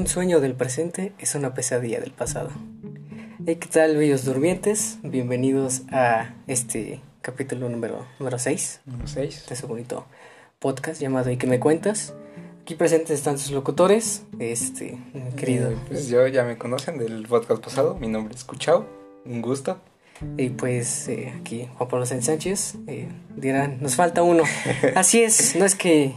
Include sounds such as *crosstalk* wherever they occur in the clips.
Un sueño del presente es una pesadilla del pasado. Hey, ¿qué tal, bellos durmientes? Bienvenidos a este capítulo número, número 6 Número 6. de su bonito podcast llamado ¿Y qué me cuentas? Aquí presentes están sus locutores, este, mi querido. Pues yo ya me conocen del podcast pasado. Mi nombre es Cuchao. Un gusto. Y pues eh, aquí Juan Pablo Sánchez Sánchez eh, dirán, nos falta uno. *laughs* Así es, no es que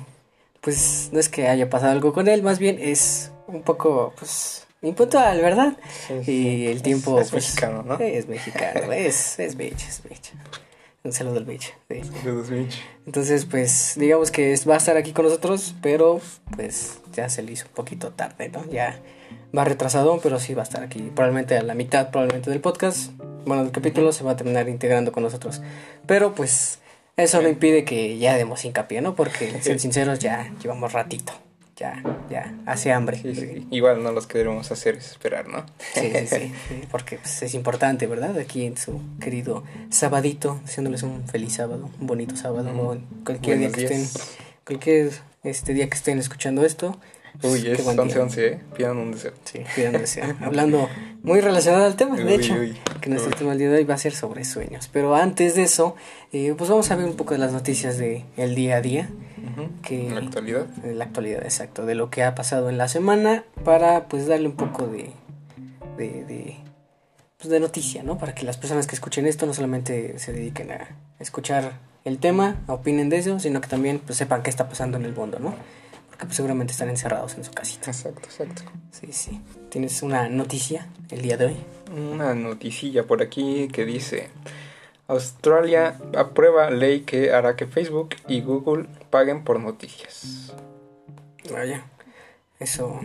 pues no es que haya pasado algo con él, más bien es un poco pues impuntual, ¿verdad? Y el tiempo Es, es pues, mexicano, ¿no? Es mexicano, es es beach, es beach. Un saludo al beach. sí. De 2000. Entonces, pues digamos que va a estar aquí con nosotros, pero pues ya se le hizo un poquito tarde, ¿no? Ya va retrasado, pero sí va a estar aquí. Probablemente a la mitad, probablemente del podcast. Bueno, del capítulo se va a terminar integrando con nosotros. Pero pues eso no impide que ya demos hincapié, ¿no? Porque, *laughs* ser sinceros, ya llevamos ratito. Ya, ya, hace hambre. Sí, sí. Igual no los que debemos hacer es esperar, ¿no? Sí, sí, sí, *laughs* sí, porque pues, es importante, ¿verdad? Aquí en su querido sabadito, deseándoles un feliz sábado, un bonito sábado, cualquier día que días. estén, cualquier este día que estén escuchando esto. Uy, es buen día. 11-11, ¿eh? Pidan un deseo. Sí, pidan deseo. *laughs* Hablando muy relacionado al tema, de Uy, hecho, uy. que nuestro Uy. tema del día de hoy va a ser sobre sueños. Pero antes de eso, eh, pues vamos a ver un poco de las noticias de el día a día, que En la actualidad. de la actualidad, exacto, de lo que ha pasado en la semana para pues darle un poco de de, de, pues, de noticia, ¿no? Para que las personas que escuchen esto no solamente se dediquen a escuchar el tema, opinen de eso, sino que también pues, sepan qué está pasando en el mundo, ¿no? Porque pues, seguramente están encerrados en su casita. Exacto, exacto. Sí, sí. ¿Tienes una noticia el día de hoy? Una noticilla por aquí que dice: Australia aprueba ley que hará que Facebook y Google paguen por noticias. Vaya, eso...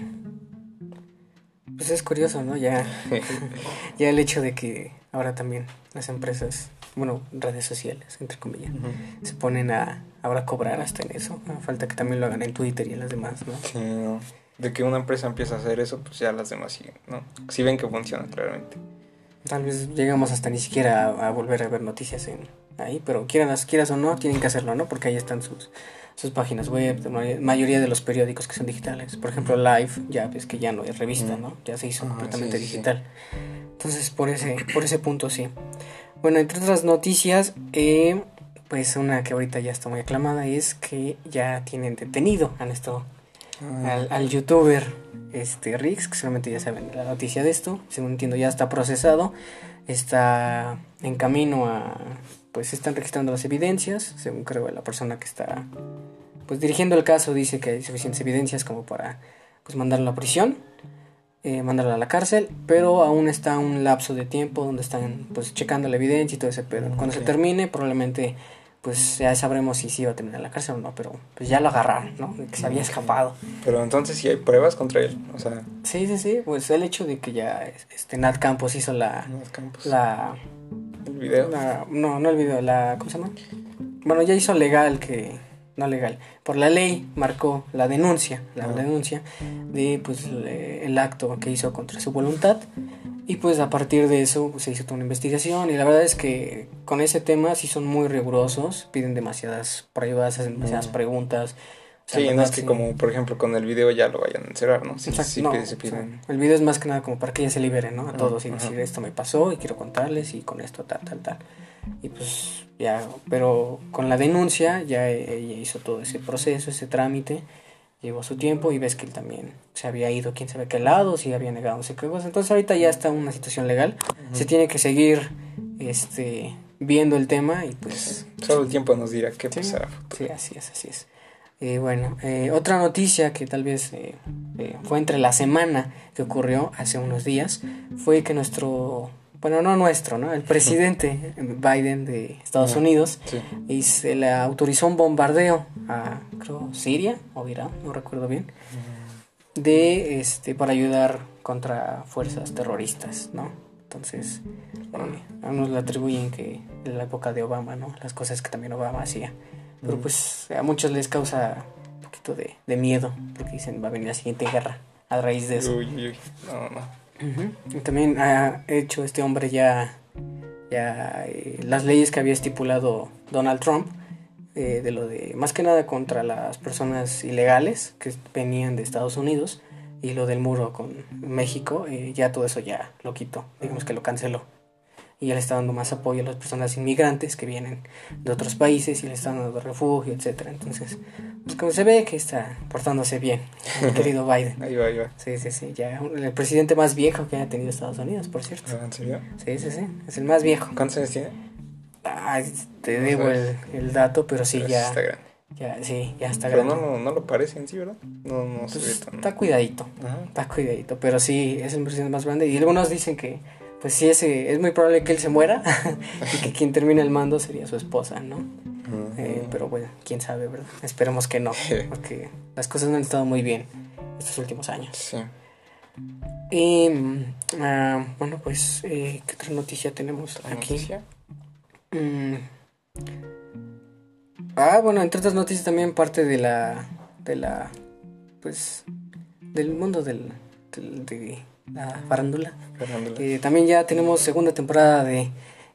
Pues es curioso, ¿no? Ya, *laughs* ya el hecho de que ahora también las empresas, bueno, redes sociales, entre comillas, Ujú. se ponen a ahora cobrar hasta en eso. Ah, Falta que también lo hagan en Twitter y en las demás, ¿no? Sí, no. De que una empresa empieza a hacer eso, pues ya las demás siguen, ¿no? Si ven que funciona, claramente. Tal vez llegamos hasta ni siquiera a, a volver a ver noticias en ahí, pero quieras, quieras o no, tienen que hacerlo, ¿no? Porque ahí están sus, sus páginas web, la may- mayoría de los periódicos que son digitales. Por ejemplo, Live, ya ves que ya no es revista. ¿no? Ya se hizo Ajá, completamente sí, sí, sí. digital. Entonces, por ese, por ese punto sí. Bueno, entre otras noticias, eh, pues una que ahorita ya está muy aclamada es que ya tienen detenido a nuestro al, al youtuber este Rix, que solamente ya saben la noticia de esto, según entiendo ya está procesado, está en camino a, pues están registrando las evidencias, según creo la persona que está, pues dirigiendo el caso dice que hay suficientes evidencias como para, pues mandarlo a prisión, eh, mandarlo a la cárcel, pero aún está un lapso de tiempo donde están, pues checando la evidencia y todo ese pero Cuando se termine, probablemente pues ya sabremos si sí va a terminar la cárcel o no, pero pues ya lo agarraron, ¿no? De que se había escapado. Pero entonces sí hay pruebas contra él. O sea, Sí, sí, sí, pues el hecho de que ya este Nat Campos hizo la los campos. la, el video. la- no, no el video, la ¿cómo se llama? Bueno, ya hizo legal que no legal, por la ley marcó la denuncia, la Ah. denuncia de pues le- el acto que hizo contra su voluntad y pues a partir de eso pues, se hizo toda una investigación y la verdad es que con ese tema sí son muy rigurosos, piden demasiadas pruebas, hacen demasiadas Mm. preguntas. Sí, no es que sí. como, por ejemplo, con el video ya lo vayan a encerrar, ¿no? Sí, Exacto, sí, no, pide- se o sea, piden. el video es más que nada como para que ella se libere, ¿no? A todos y decir esto me pasó y quiero contarles y con esto tal, tal, tal. Y pues ya, pero con la denuncia ya e- ella hizo todo ese proceso, ese trámite, llevó su tiempo y ves que él también se había ido quién sabe qué lado, si había negado no sé qué cosa. Entonces ahorita ya está una situación legal, se tiene que seguir este viendo el tema y pues Solo el tiempo nos dirá qué Sí. pasará. Sí, así es, así es. Eh, bueno, eh, otra noticia que tal vez eh, eh, fue entre la semana que ocurrió hace unos días fue que nuestro, bueno, no nuestro, ¿no? El presidente Biden de Estados. Unidos Sí. y se le autorizó un bombardeo a, creo, Siria o Irán, no recuerdo bien, de, este, para ayudar contra fuerzas terroristas, ¿no? Entonces, eh, a unos le atribuyen que en la época de Obama, ¿no? Las cosas que también Obama hacía. Pero pues a muchos les causa un poquito de, de miedo, porque dicen va a venir la siguiente guerra a raíz de eso. Uy, uy, uy. No, no. Y también ha hecho este hombre ya, ya eh, las leyes que había estipulado Donald Trump, eh, de lo de más que nada contra las personas ilegales que venían de Estados Unidos y lo del muro con México, eh, ya todo eso ya lo quitó, digamos que lo canceló. Y ya le está dando más apoyo a las personas inmigrantes que vienen de otros países y le están dando refugio, etcétera. Entonces, pues como se ve que está portándose bien, el querido *laughs* Biden. Ahí va, ahí va. Sí, sí, sí, ya el presidente más viejo que haya tenido Estados Unidos, por cierto. ¿En serio? Sí, sí, sí, es el más viejo. ¿Cuántos años tiene? Te debo el, dato, pero sí, Pero ya, Está grande. ya, sí, ya está Pero grande. no, no, no lo parece en sí, ¿verdad? No, no se ve Pues, tan... está cuidadito, Ajá. está cuidadito, pero sí, es el presidente más grande. Y algunos dicen que, pues sí, ese, es muy probable que él se muera *laughs* y que quien termine el mando sería su esposa, ¿no? Eh, pero bueno, quién sabe, ¿verdad? Esperemos que no, *laughs* porque las cosas no han estado muy bien estos últimos años. Sí. Y mm, ah, bueno, pues, eh, ¿qué otra noticia tenemos ¿La aquí? noticia? Mm. Ah, bueno, entre otras noticias también parte de la, de la, pues, del mundo del, del- de la farándula. Eh, también ya tenemos segunda temporada de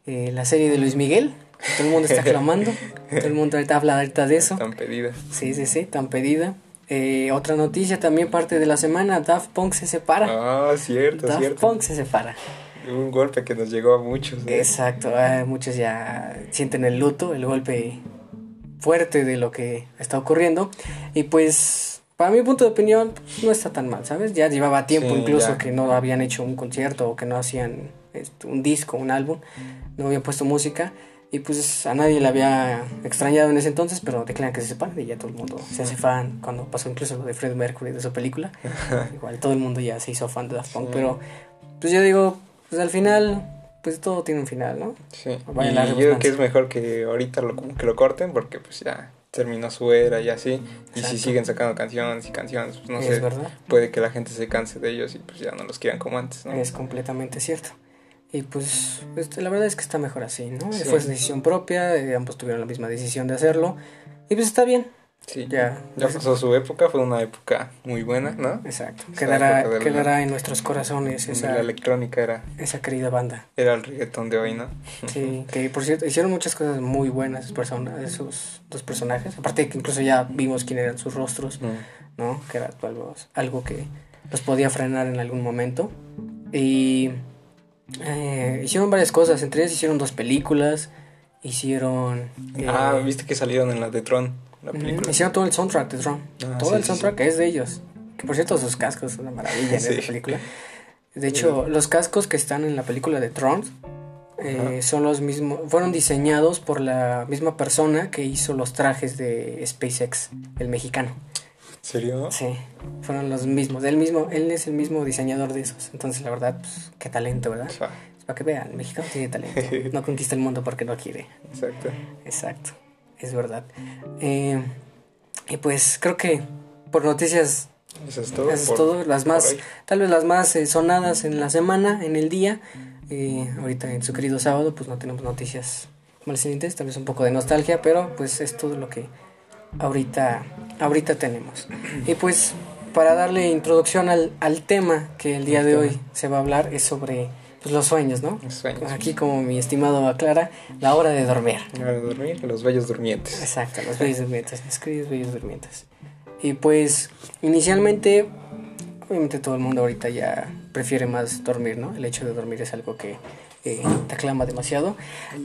eh, la serie de Luis Miguel. Todo el mundo está clamando. Todo el mundo ahorita habla ahorita de eso. Tan pedida. Sí, sí, sí, tan pedida. Eh, otra noticia también parte de la semana. Daft Punk se separa. Ah, cierto, Daft cierto. Punk se separa. Un golpe que nos llegó a muchos. ¿eh? Exacto, ah, muchos ya sienten el luto, el golpe fuerte de lo que está ocurriendo. Y pues, para mi punto de opinión, no está tan mal, ¿sabes? Ya llevaba tiempo Sí, incluso ya. que no habían hecho un concierto o que no hacían este, un disco, un álbum, no habían puesto música. Y pues a nadie le había extrañado en ese entonces, pero declaran que se separan y ya todo el mundo se hace fan. Cuando pasó incluso lo de Freddie Mercury de su película, *laughs* igual todo el mundo ya se hizo fan de Daft Punk. Sí. Pero pues yo digo, pues al final, pues todo tiene un final, ¿no? Sí. Vaya y yo creo que es mejor que ahorita lo, como que lo corten porque pues ya terminó su era y así. Y si siguen sacando canciones y canciones, pues no sé, verdad, puede que la gente se canse de ellos y pues ya no los quieran como antes, ¿no? es completamente cierto. Y pues, este, la verdad es que está mejor así, ¿no? Sí. Fue su decisión propia, eh, ambos tuvieron la misma decisión de hacerlo. Y pues está bien, Sí. ya. Ya pasó su época, fue una época muy buena, ¿no? Exacto. Esa Quedará, quedará en nuestros corazones esa, La electrónica era, esa querida banda. era el reggaetón de hoy, ¿no? Sí, *laughs* que por cierto, hicieron muchas cosas muy buenas esas personas, esos dos personajes. Aparte que incluso ya vimos quién eran sus rostros, ¿no? Que era algo, algo que los podía frenar en algún momento. Y eh, hicieron varias cosas, entre ellas hicieron dos películas, hicieron... eh, Ah, viste que salieron en la de Tron, la película. hicieron todo el soundtrack de Tron. Ah, todo sí, el sí, soundtrack es de ellos. Que por cierto sus cascos son una maravilla en *laughs* Sí. esta película. De hecho, los cascos que están en la película de Tron eh, son los mismos, fueron diseñados por la misma persona que hizo los trajes de SpaceX, el mexicano. ¿En serio? Sí, fueron los mismos. Él mismo, él es el mismo diseñador de esos. Entonces, la verdad, pues, qué talento, ¿verdad? Para que vean, el mexicano tiene talento. *laughs* No conquista el mundo porque no quiere. exacto. Exacto, es verdad. Eh, y pues creo que por noticias Eso es todo. eso es por- todo. Las más, tal vez las más eh, sonadas en la semana, en el día. Eh, ahorita en su querido sábado, pues no tenemos noticias mal siguientes, tal vez un poco de nostalgia, pero pues es todo lo que ahorita, ahorita tenemos. Y pues para darle introducción al, al tema que el día El de tema. hoy se va a hablar es sobre pues, los sueños, ¿no? Los sueños. Aquí como mi estimado aclara, la hora de dormir. La hora de dormir, los bellos durmientes. Exacto, los bellos durmientes, mis queridos bellos durmientes. Y pues, inicialmente, obviamente todo el mundo ahorita ya prefiere más dormir, ¿no? El hecho de dormir es algo que eh, te aclama demasiado.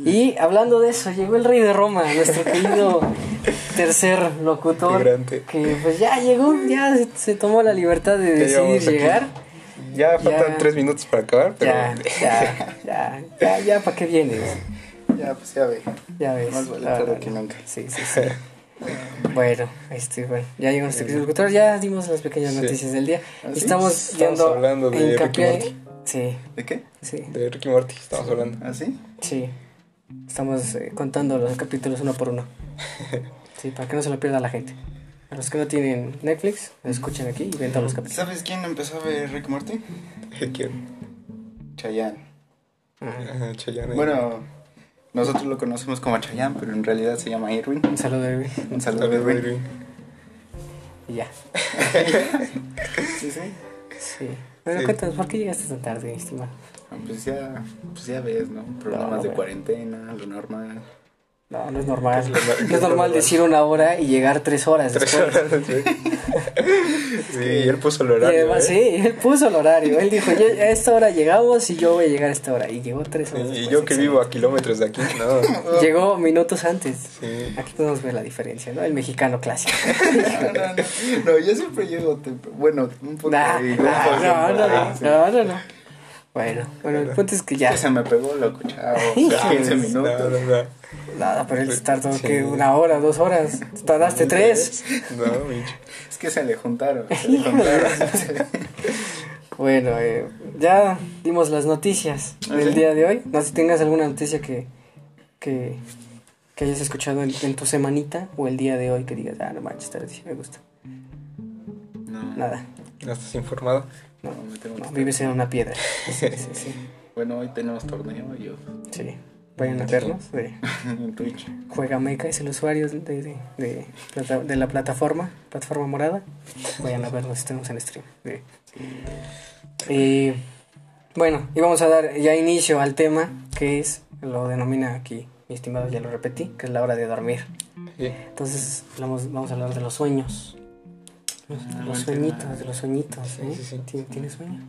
Y hablando de eso, llegó el rey de Roma, nuestro querido *laughs* tercer locutor. Migrante. Que pues ya llegó, ya se, se tomó la libertad de decidir aquí. Ya faltan Ya. tres minutos para acabar, pero Ya, *laughs* ya, ya, ya, ya, ¿para qué vienes? Ya, pues ya ve. Ya ves. Más vale tarde que nunca. Sí, sí, *laughs* sí. bueno, este, bueno, ya llegó nuestro querido locutor, ya dimos las pequeñas Sí. noticias del día. ¿Ah, sí? Estamos, Estamos hablando de en Ricky Morty. Sí, ¿De qué? sí, de Ricky Morty estamos hablando. ¿Ah, sí? sí. Estamos eh, contando los capítulos uno por uno. *laughs* Sí, para que no se lo pierda la gente. A los que no tienen Netflix, escuchen aquí y ven todos los capítulos. ¿Sabes quién empezó a ver Rick Morty? ¿Quién? Chayanne. Ajá. Ajá, Chayanne. Bueno, nosotros lo conocemos como Chayanne, pero en realidad se llama Irwin. Un saludo, Irving. Un saludo, Irwin. Irwin. Y ya. *laughs* Sí, sí. Sí. Bueno, Sí. cuéntanos, ¿por qué llegaste tan tarde, mi estimado? Ah, Pues ya, pues ya ves, ¿no? Problemas No, de bueno. cuarentena, lo normal. No, no es normal. ¿Qué es lo- qué No es normal decir una hora y llegar tres horas Tres después. horas, sí. *laughs* Sí, y él puso el Y horario. además, ¿eh? sí, él puso el horario. Él dijo, "Ya- a esta hora llegamos y yo voy a llegar a esta hora. Y llegó tres horas. Y después, yo que vivo a kilómetros de aquí, *laughs* no. Llegó minutos antes. Sí. Aquí podemos ver la diferencia, ¿no? El mexicano clásico. *laughs* No, no, no, no, yo siempre llego temprano. Bueno, un poco. Nah, ahí, nah, un poco no, no, temprano, no, sí. no, no, no. Bueno, bueno, el punto es que ya. Se me pegó, loco, chao. *laughs* Híjole. 15 minutos. No, no, no. Nada, pero él tardó Sí. que una hora, dos horas. Tardaste tres. No, Micho. Es que se le juntaron. Se le juntaron. Bueno, eh, ya dimos las noticias del Ok. día de hoy. No sé si tengas alguna noticia que, que, que hayas escuchado en, en tu semanita o el día de hoy que digas, ah, no manches, noticia me gusta. No, Nada, ¿No estás informado? No, no, me tengo que no, estar- vives en una piedra. *laughs* Sí, sí, sí. Bueno, hoy tenemos torneo y yo sí. Vayan a vernos. De *laughs* en Twitch. Juega Meca es el usuario de, de, de, plata- de la plataforma, plataforma morada. Vayan a vernos, estamos en stream. Sí. Y bueno, y vamos a dar ya inicio al tema que es, lo denomina aquí, mi estimado, ya lo repetí, que es la hora de dormir. Sí. Entonces hablamos, vamos a hablar de los sueños. Los, Ah, los sueñitos, tema. de los sueñitos. Sí, ¿eh? sí, sí. ¿Tien- ¿Tienes sueño?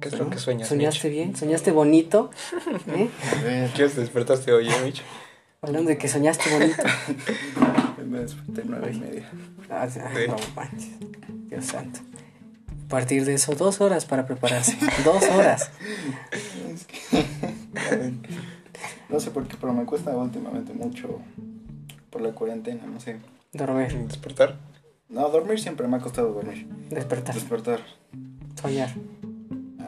¿Qué es lo que sueñas, ¿Soñaste bien? ¿Soñaste bonito? *laughs* ¿Eh? A ver, ¿Qué os despertaste hoy, eh, Micho? Hablando de que soñaste bonito. *laughs* me desperté nueve y media. Ah, sí, ah, no manches. Dios santo. A partir de eso, dos horas para prepararse. dos horas. Es que- no sé por qué, pero me cuesta últimamente mucho por la cuarentena, no sé. Dormir, ¿Despertar? No, dormir siempre me ha costado dormir. despertar, Despertar. soñar.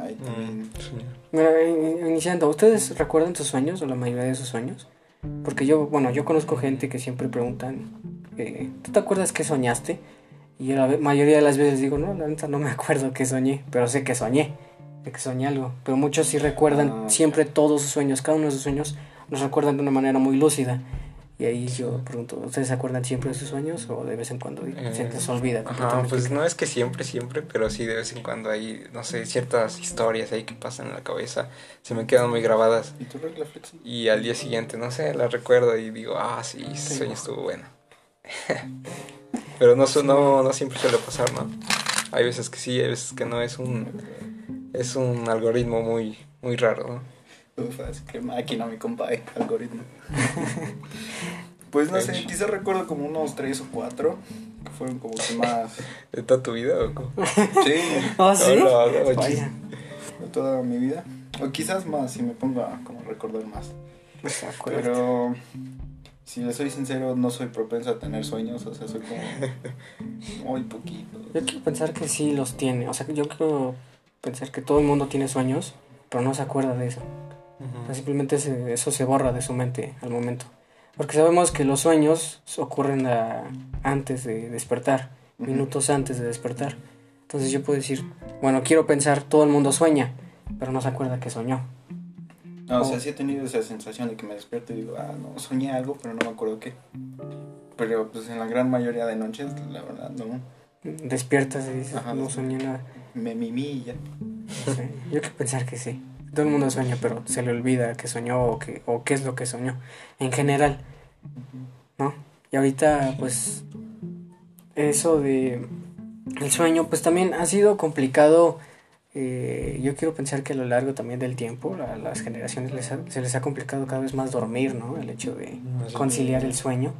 Ay, también. Mm, soñar. Mira, in- iniciando, ¿ustedes recuerdan sus sueños o la mayoría de sus sueños? Porque yo, bueno, yo conozco gente que siempre preguntan, eh, ¿tú te acuerdas qué soñaste? Y yo la mayoría de las veces digo, no, la neta no me acuerdo qué soñé, pero sé que soñé, sé que soñé algo. Pero muchos sí recuerdan Ah, siempre todos sus sueños, cada uno de sus sueños los recuerdan de una manera muy lúcida. Y ahí yo pregunto, ¿ustedes se acuerdan siempre de sus sueños o de vez en cuando Eh, se les olvida Ajá, pues no es que siempre, siempre, pero sí de vez en cuando hay, no sé, ciertas historias ahí que pasan en la cabeza, se me quedan muy grabadas. ¿Y flexi? Y al día siguiente, no sé, las recuerdo y digo, ah, sí, ese sueño estuvo bueno. *laughs* Pero no, su- no, no siempre suele pasar, ¿no? Hay veces que sí, hay veces que no, es un, es un algoritmo muy, muy raro, ¿no? Uf, así que máquina, mi compa, eh, algoritmo. *laughs* pues no sé, quizás recuerdo como unos tres o cuatro que fueron como que más. *laughs* ¿De toda tu vida o cómo? Sí, *laughs* ¿Ah, sí? No, no, no, Vaya. de toda mi vida. O quizás más, si me pongo a como recordar más. Pues. Pero si le soy sincero, no soy propenso a tener sueños, o sea, soy como muy poquito. Yo quiero pensar que sí los tiene. O sea, yo quiero pensar que todo el mundo tiene sueños, pero no se acuerda de eso. Simplemente se- eso se borra de su mente al momento. Porque sabemos que los sueños ocurren a- antes de despertar, minutos antes de despertar. Entonces yo puedo decir, bueno, quiero pensar, todo el mundo sueña, pero no se acuerda que soñó. No, o sea, sí he tenido esa sensación de que me despierto y digo, ah, no, soñé algo, pero no me acuerdo qué. Pero pues en la gran mayoría de noches, la verdad, no. Despiertas y dices, Ajá, no soñé nada. Me ya. Sí, Yo quiero pensar que sí. Todo el mundo sueña, pero se le olvida que soñó o, que, o qué es lo que soñó. En general, ¿no? Y ahorita, pues, eso de el sueño, pues también ha sido complicado. eh, yo quiero pensar que a lo largo también del tiempo, a las generaciones les ha- se les ha complicado cada vez más dormir, ¿no? El hecho de conciliar el sueño.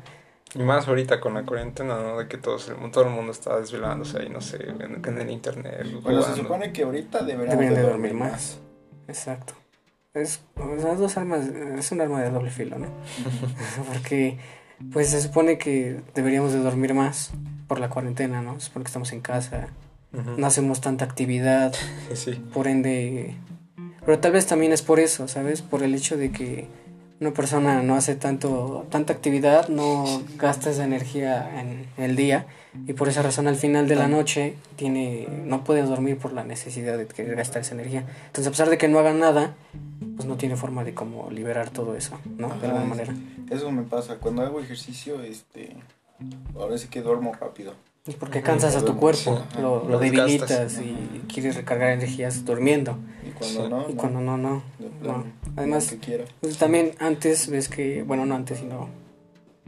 Y más ahorita con la cuarentena, ¿no? De que todos el, todo el mundo está desvelándose ahí, no sé, en, en el internet. Bueno, se supone que ahorita Deberían de dormir más. Exacto. Es, o sea, dos armas, es un arma de doble filo, ¿no? *laughs* Porque, pues se supone que deberíamos de dormir más por la cuarentena, ¿no? Se supone que estamos en casa, no hacemos tanta actividad, Sí. por ende... Pero tal vez también es por eso, ¿sabes? Por el hecho de que una persona no hace tanto tanta actividad, no gasta esa energía en el día y por esa razón al final de la noche tiene no puede dormir por la necesidad de querer gastar esa energía. Entonces, a pesar de que no haga nada, pues no tiene forma de cómo liberar todo eso, ¿no? De alguna manera. Eso me pasa. Cuando hago ejercicio, este. Ahora sí que duermo rápido. Es porque cansas a tu cuerpo, sí, lo, lo Lo debilitas y quieres recargar energías durmiendo. Y cuando Sí. no. Y no, cuando no, no. Además. Pues también antes ves que, bueno, no antes, sino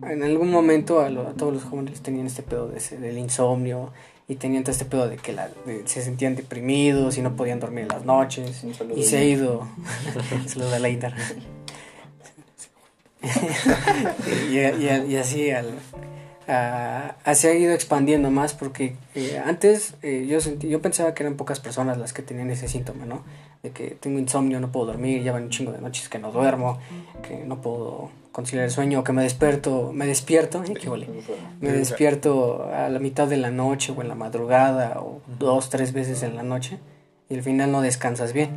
en algún momento a, lo- a todos los jóvenes tenían este pedo de ese- del insomnio y tenían todo este pedo de que la, de- se sentían deprimidos y no podían dormir en las noches. Y se ha ido. *laughs* *laughs* Saludo a Leidar. *laughs* y, y- y así al, a- se ha ido expandiendo más porque eh, antes eh, yo sentí, yo pensaba que eran pocas personas las que tenían ese síntoma, ¿no? De que tengo insomnio, no puedo dormir, ya van un chingo de noches que no duermo, que no puedo conciliar el sueño, que me despierto, me despierto, ¿eh? ¿Qué huele? Me despierto a la mitad de la noche o en la madrugada o dos, tres veces en la noche y al final no descansas bien.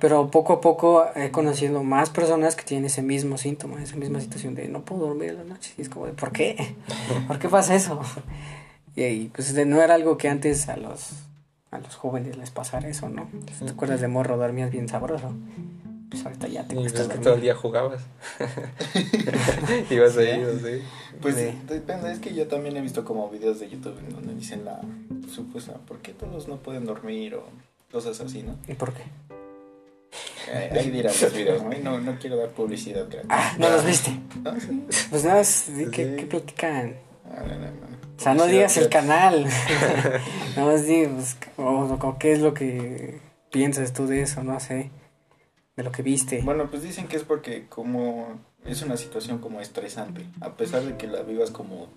Pero poco a poco he conocido más personas que tienen ese mismo síntoma, esa misma situación de no puedo dormir en la noche. Y es como de, ¿por qué? *laughs* ¿Por qué pasa eso? Y, y, pues de- no era algo que antes a los, a los jóvenes les pasara eso, ¿no? ¿Te acuerdas de morro? Dormías bien sabroso. Pues ahorita ya te Y pues cuesta es que todo el día jugabas. *laughs* *laughs* Ibas ahí, así. Pues Sí. depende, es que yo también he visto como videos de YouTube en donde dicen la supuesta, ¿por qué todos no pueden dormir o cosas así, ¿no? ¿Y por qué? Ahí dirán los videos, ¿no? Quiero dar publicidad gratis. Ah, ¿no los viste? No, sí. Pues nada, ¿qué, Sí. qué platican? Ah, no, no, no. O sea, no digas el canal. *laughs* *laughs* Nada más di, pues, o, o qué es lo que piensas tú de eso, no sé. De lo que viste. Bueno, pues dicen que es porque como es una situación como estresante. A pesar de que la vivas como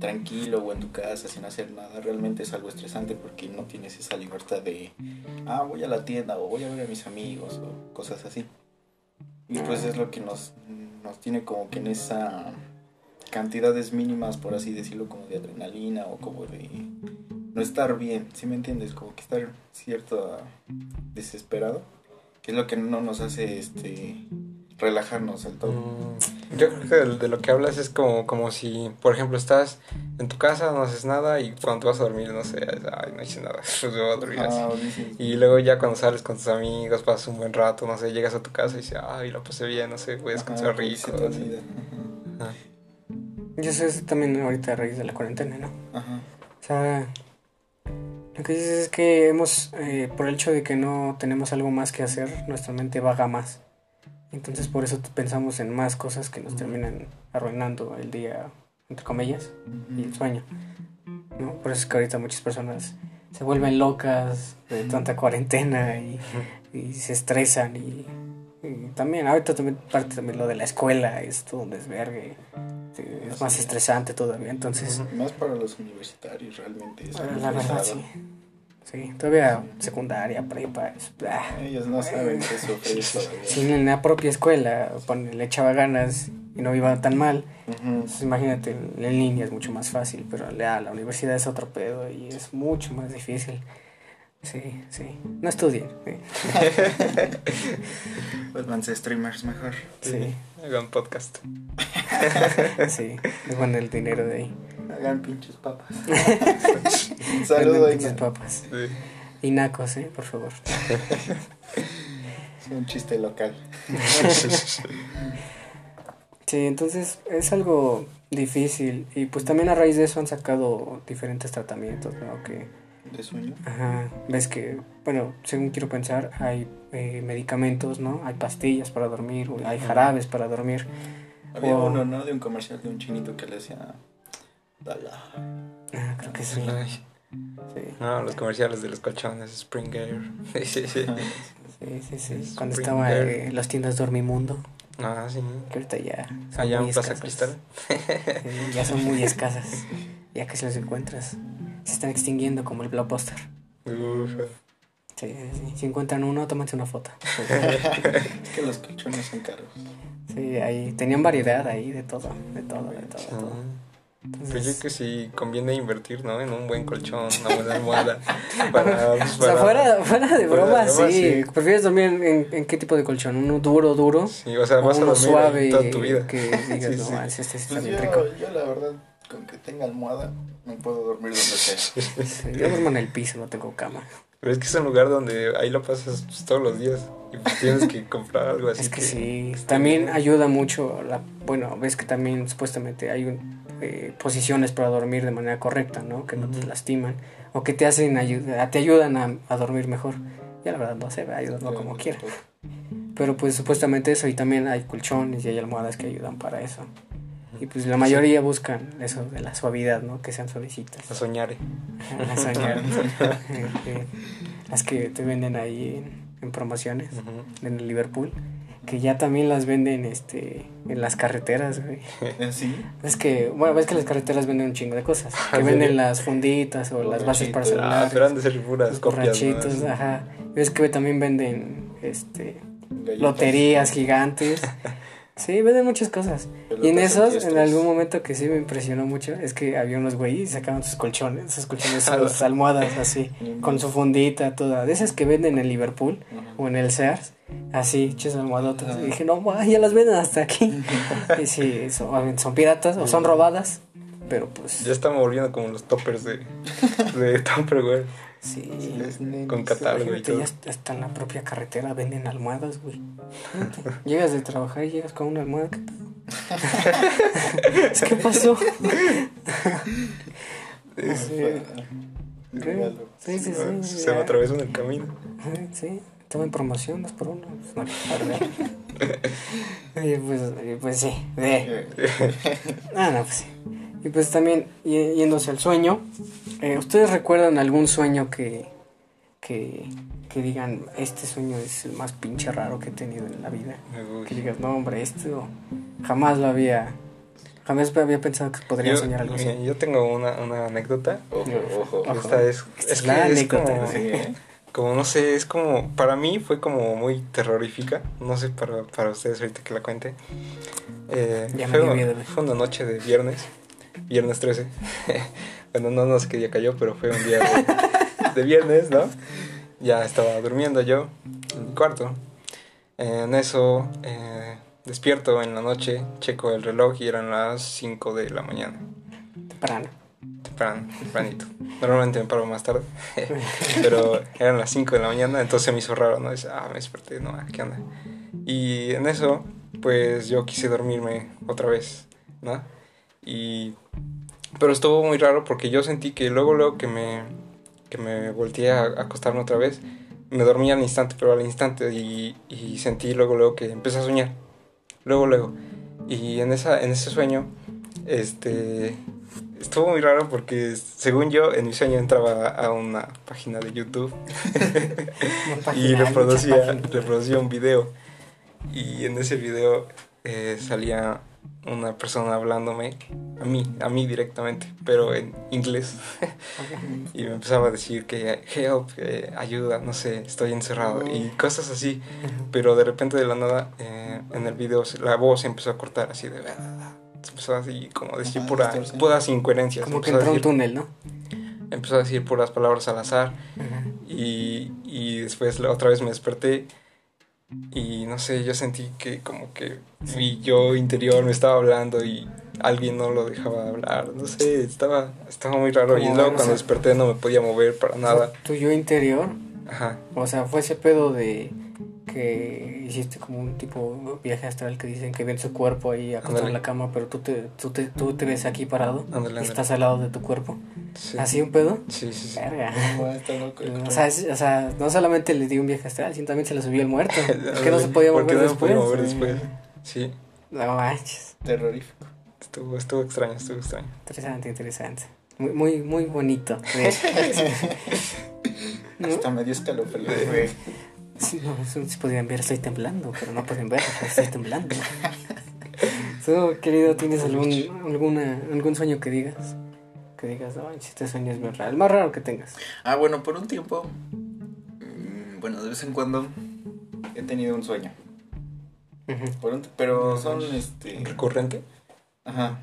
tranquilo o en tu casa sin hacer nada, realmente es algo estresante porque no tienes esa libertad de, ah, voy a la tienda o voy a ver a mis amigos o cosas así. Y pues es lo que nos, nos tiene como que en esa cantidades mínimas, por así decirlo, como de adrenalina o como de no estar bien, ¿sí me entiendes? Como que estar cierto desesperado, que es lo que no nos hace este relajarnos del todo. Mm, Yo creo que de, de lo que hablas es como, como si, por ejemplo, estás en tu casa, no haces nada y cuando te vas a dormir, no sé, ay, no hice nada, *laughs* pues me voy a dormir así. Ah, Y luego ya cuando sales con tus amigos, pasas un buen rato, no sé, llegas a tu casa y dices, ay, lo pasé bien, no sé, voy a descansar rico. sé eso también ahorita a raíz de la cuarentena, ¿no? Ajá. O sea, lo que dices es que hemos, eh, por el hecho de que no tenemos algo más que hacer, nuestra mente vaga más. Entonces por eso pensamos en más cosas que nos terminan arruinando el día, entre comillas, y el sueño. ¿no? Por eso es que ahorita muchas personas se vuelven locas de tanta cuarentena y, y se estresan y, y también ahorita también parte también lo de la escuela es todo un desvergue es más estresante todavía entonces Más para los universitarios realmente. es la verdad sí sí todavía secundaria prepa es, ah. Ellos no saben que sufrir todavía. si en la propia escuela pone- le echaba ganas y no iba tan mal. Entonces, imagínate, en línea es mucho más fácil, pero la, la universidad es otro pedo y es mucho más difícil. Sí, sí. No estudien. Sí. *laughs* Pues vanse streamers mejor. Sí, Hagan podcast. *laughs* sí. Es bueno el dinero de ahí. Hagan pinches papas. *laughs* Un saludo Venden ahí. pinches papas. Sí. Y nacos, ¿eh? Por favor. *laughs* Es un chiste local. *laughs* Sí, entonces es algo difícil. Y pues también a raíz de eso han sacado diferentes tratamientos, ¿no? Que, De sueño. ajá, ves que, bueno, según quiero pensar, hay eh, medicamentos, ¿no? Hay pastillas para dormir, hay jarabes para dormir. Había uno, ¿no? De un comercial de un chinito que le decía. Ah, creo que sí. Ay, Sí, No, los comerciales de los colchones, Springer. *laughs* Sí, sí, sí. sí, sí. sí. Cuando estaba eh, las tiendas Dormimundo, Ah, sí. que ahorita ya son Allá muy en Plaza. Cristal. Sí, ya son muy *laughs* escasas. Ya que si las encuentras, se están extinguiendo como el blockbuster. Uf. Sí, sí, sí. Si encuentran uno, tómense una foto. *laughs* Es que los colchones son caros. Sí, ahí tenían variedad ahí de todo, de todo, de todo, de todo. Pues yo Entonces, que sí conviene invertir, ¿no? En un buen colchón, una buena *laughs* almohada. Para, pues, o sea, para- fuera, fuera de fuera de broma, broma, sí. sí. ¿Prefieres dormir en, en- en qué tipo de colchón? ¿Uno duro, duro? Sí, o sea, o vas a dormir suave toda tu vida. que *laughs* digas, Sí, no, sí. manches, este sí está Pues bien yo, rico. yo, la verdad, con que tenga almohada, me puedo dormir donde sea. *laughs* Sí, yo duermo en el piso, no tengo cama. Pero es que es un lugar donde ahí lo pasas pues, todos los días. Y pues tienes que *laughs* comprar algo así. Es que sí, también ayuda mucho, la, bueno, ves que también supuestamente hay un, eh, posiciones para dormir de manera correcta, ¿no? Que no te lastiman o que te hacen ayuda, te ayudan a, a dormir mejor. Ya la verdad no sé, duermo como quiera. Pero pues supuestamente eso y también hay colchones y hay almohadas que ayudan para eso. Y pues la mayoría buscan eso de la suavidad, ¿no? Que sean suavecitas. A soñar. Ajá, a soñar. *laughs* Eh, las que te venden ahí en, en promociones Ujú. en el Liverpool. Que ya también las venden este en las carreteras, güey. ¿Eh, ¿Sí? Es que, bueno, ves que las carreteras venden un chingo de cosas. Que ¿En venden las funditas o las bases para Borrachitos. celulares. Ah, pero han de ser puras ajá. Ves que también venden este Galletas. loterías gigantes. *laughs* Sí, venden muchas cosas. Y en esos, en algún momento que sí me impresionó mucho, es que había unos güeyes y sacaban sus colchones, sus colchones, sus *laughs* almohadas así, con su fundita toda. De esas que venden en Liverpool o en el Sears, así, chis almohadotas. Y dije, no, ma, ya las venden hasta aquí. *laughs* y sí, son, son piratas o son robadas, pero pues, Ya estamos volviendo como los toppers de, de *laughs* Tupperware. Sí. Con catálogo y todo. ya hasta- en la propia carretera venden almohadas, güey. *laughs* Llegas de trabajar y llegas con una almohada. ¿Qué pedo? *laughs* Que pasó? *laughs* Sí. Sí, sí, Ah, sí. Se me atravesó en el camino. Sí, estaba en promoción, dos por uno. Pues, no, pues, pues sí. de- Ah, no, pues sí. Y pues también, y- yéndose al sueño, eh, ¿ustedes recuerdan algún sueño que, que, que digan, este sueño es el más pinche raro que he tenido en la vida? Que digas, no, hombre, esto jamás lo había, jamás había pensado que podría Yo, soñar algo así. yo tengo una, una anécdota. Ojo, ojo. Ojo. Esta es, Esta es es que la es anécdota, como, Sí, ¿eh? *laughs* como, no sé, es como, para mí fue como muy terrorífica. No sé para, para ustedes ahorita que la cuente. Eh, Ya me fue, dio miedo, fue una noche de viernes, viernes 13. *laughs* bueno, no, no sé qué día cayó, pero fue un día de, de viernes, ¿no? Ya estaba durmiendo yo en mi cuarto. En eso, eh, despierto en la noche, checo el reloj y eran las 5 de la mañana. Temprano. Temprano, tempranito. Normalmente me paro más tarde, *laughs* pero eran las 5 de la mañana, entonces me hizo raro, ¿no? Dice, ah, me desperté, no, ¿qué onda? Y en eso, pues yo quise dormirme otra vez, ¿no? Y... Pero estuvo muy raro porque yo sentí que luego, luego que me, que me volteé a acostarme otra vez, me dormí al instante, pero al instante, y, y sentí luego, luego que empecé a soñar. Luego, luego. Y en, esa, en ese sueño, este... Estuvo muy raro porque, según yo, en mi sueño entraba a una página de YouTube *laughs* página, y reproducía, reproducía un video. Y en ese video eh, salía una persona hablándome a mí, a mí directamente, pero en inglés. *laughs* y me empezaba a decir que help, eh, ayuda, no sé, estoy encerrado y cosas así. Pero de repente de la nada, eh, en el video la voz empezó a cortar así de... Empezó así como a decir Ajá, pura, puras incoherencias. Como que a entró un túnel, ¿no? empezó a decir puras palabras al azar. Y, y después la otra vez me desperté y no sé, yo sentí que como que mi yo interior me estaba hablando y alguien no lo dejaba hablar, no sé, estaba, estaba muy raro. Y luego o cuando sea- desperté no me podía mover para nada. Tu yo interior, Ajá, o sea, fue ese pedo de que hiciste como un tipo viaje astral que dicen que ven su cuerpo ahí acostado en la cama, pero tú te, tú te, tú te ves aquí parado ándale, y ándale. estás al lado de tu cuerpo. Sí, ¿Así un pedo? sí, sí. sí. Verga. No, está loco. O sea, es- o sea, no solamente le dio un viaje astral, sino también se le subió el muerto. *laughs* Es que no se podía ¿Por mover qué no se después. podía mover después? Sí, No manches. Terrorífico. estuvo, estuvo extraño, estuvo extraño. Interesante, interesante. Muy, muy, muy bonito. *laughs* ¿No? Hasta me dio escalofrío, *laughs* güey. Sí, no, eso sí podrían ver, estoy temblando, pero no pueden ver, estoy temblando. *laughs* ¿Tú, querido, tienes algún, alguna, algún sueño que digas? Que digas, no, este sueño es bien raro. El más raro que tengas. Ah, bueno, por un tiempo, mm, bueno, de vez en cuando he tenido un sueño. Por un- pero son, este, ¿Recurrente? ajá,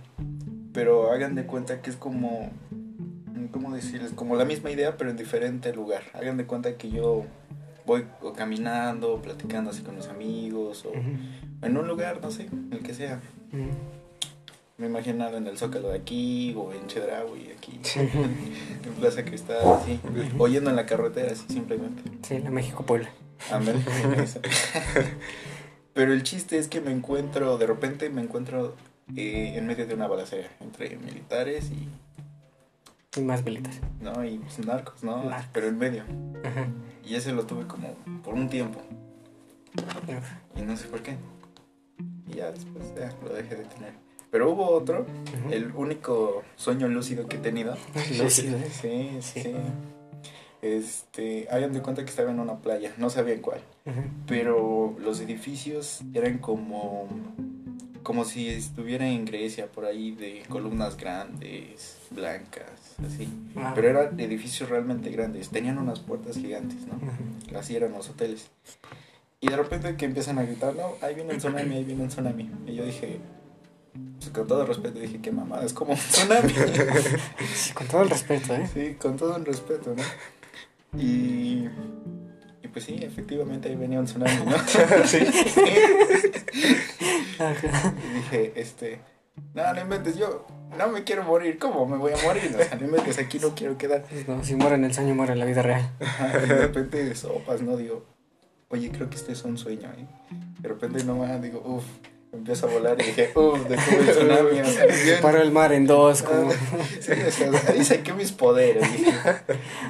pero hagan de cuenta que es como, ¿cómo decirles? Como la misma idea, pero en diferente lugar. Hagan de cuenta que yo voy o caminando, platicando así con mis amigos, o en un lugar, no sé, el que sea. Me he imaginado en el Zócalo de aquí, o en Chedraui, aquí, *laughs* en Plaza Cristal, así, Ujú. o yendo en la carretera, así simplemente. Sí, la México-Puebla. *laughs* Pero el chiste es que me encuentro, de repente me encuentro eh, en medio de una balacera entre militares y, Y más velitas. no, y pues, narcos, ¿no? Narcos. Pero en medio. Ajá. Y ese lo tuve como por un tiempo. Uf. Y no sé por qué. Y ya después ya lo dejé de tener. Pero hubo otro, el único sueño lúcido que he tenido. *laughs* Lúcido, ¿eh? Sí, sí. Sí. Este, hagan de cuenta que estaba en una playa, no sabía en cuál. Pero los edificios eran como como si estuviera en Grecia por ahí de columnas grandes, blancas, así. Pero eran edificios realmente grandes, tenían unas puertas gigantes, ¿no? Así eran los hoteles. Y de repente que empiezan a gritar, no, ahí viene un tsunami, ahí viene un tsunami. Y yo dije, pues, con todo respeto, dije, qué mamada, es como un tsunami. *laughs* Sí, con todo el respeto, ¿eh? sí, con todo el respeto, ¿no? Y pues sí, efectivamente ahí venía un tsunami, ¿no? *laughs* *laughs* sí. Ajá. Y dije, este, no, no inventes, yo no me quiero morir, ¿cómo me voy a morir? O sea, no inventes, aquí no quiero quedar. No, si muere en el sueño, muere en la vida real. Ajá, y de repente sopas, ¿no? Digo, oye, creo que este es un sueño, ¿eh? De repente nomás digo, uff, empiezo a volar y dije, uff, detuve el tsunami, *laughs* o sea, bien. Paró el mar en dos, como... Sí, o sea, ahí saqué mis poderes, dije,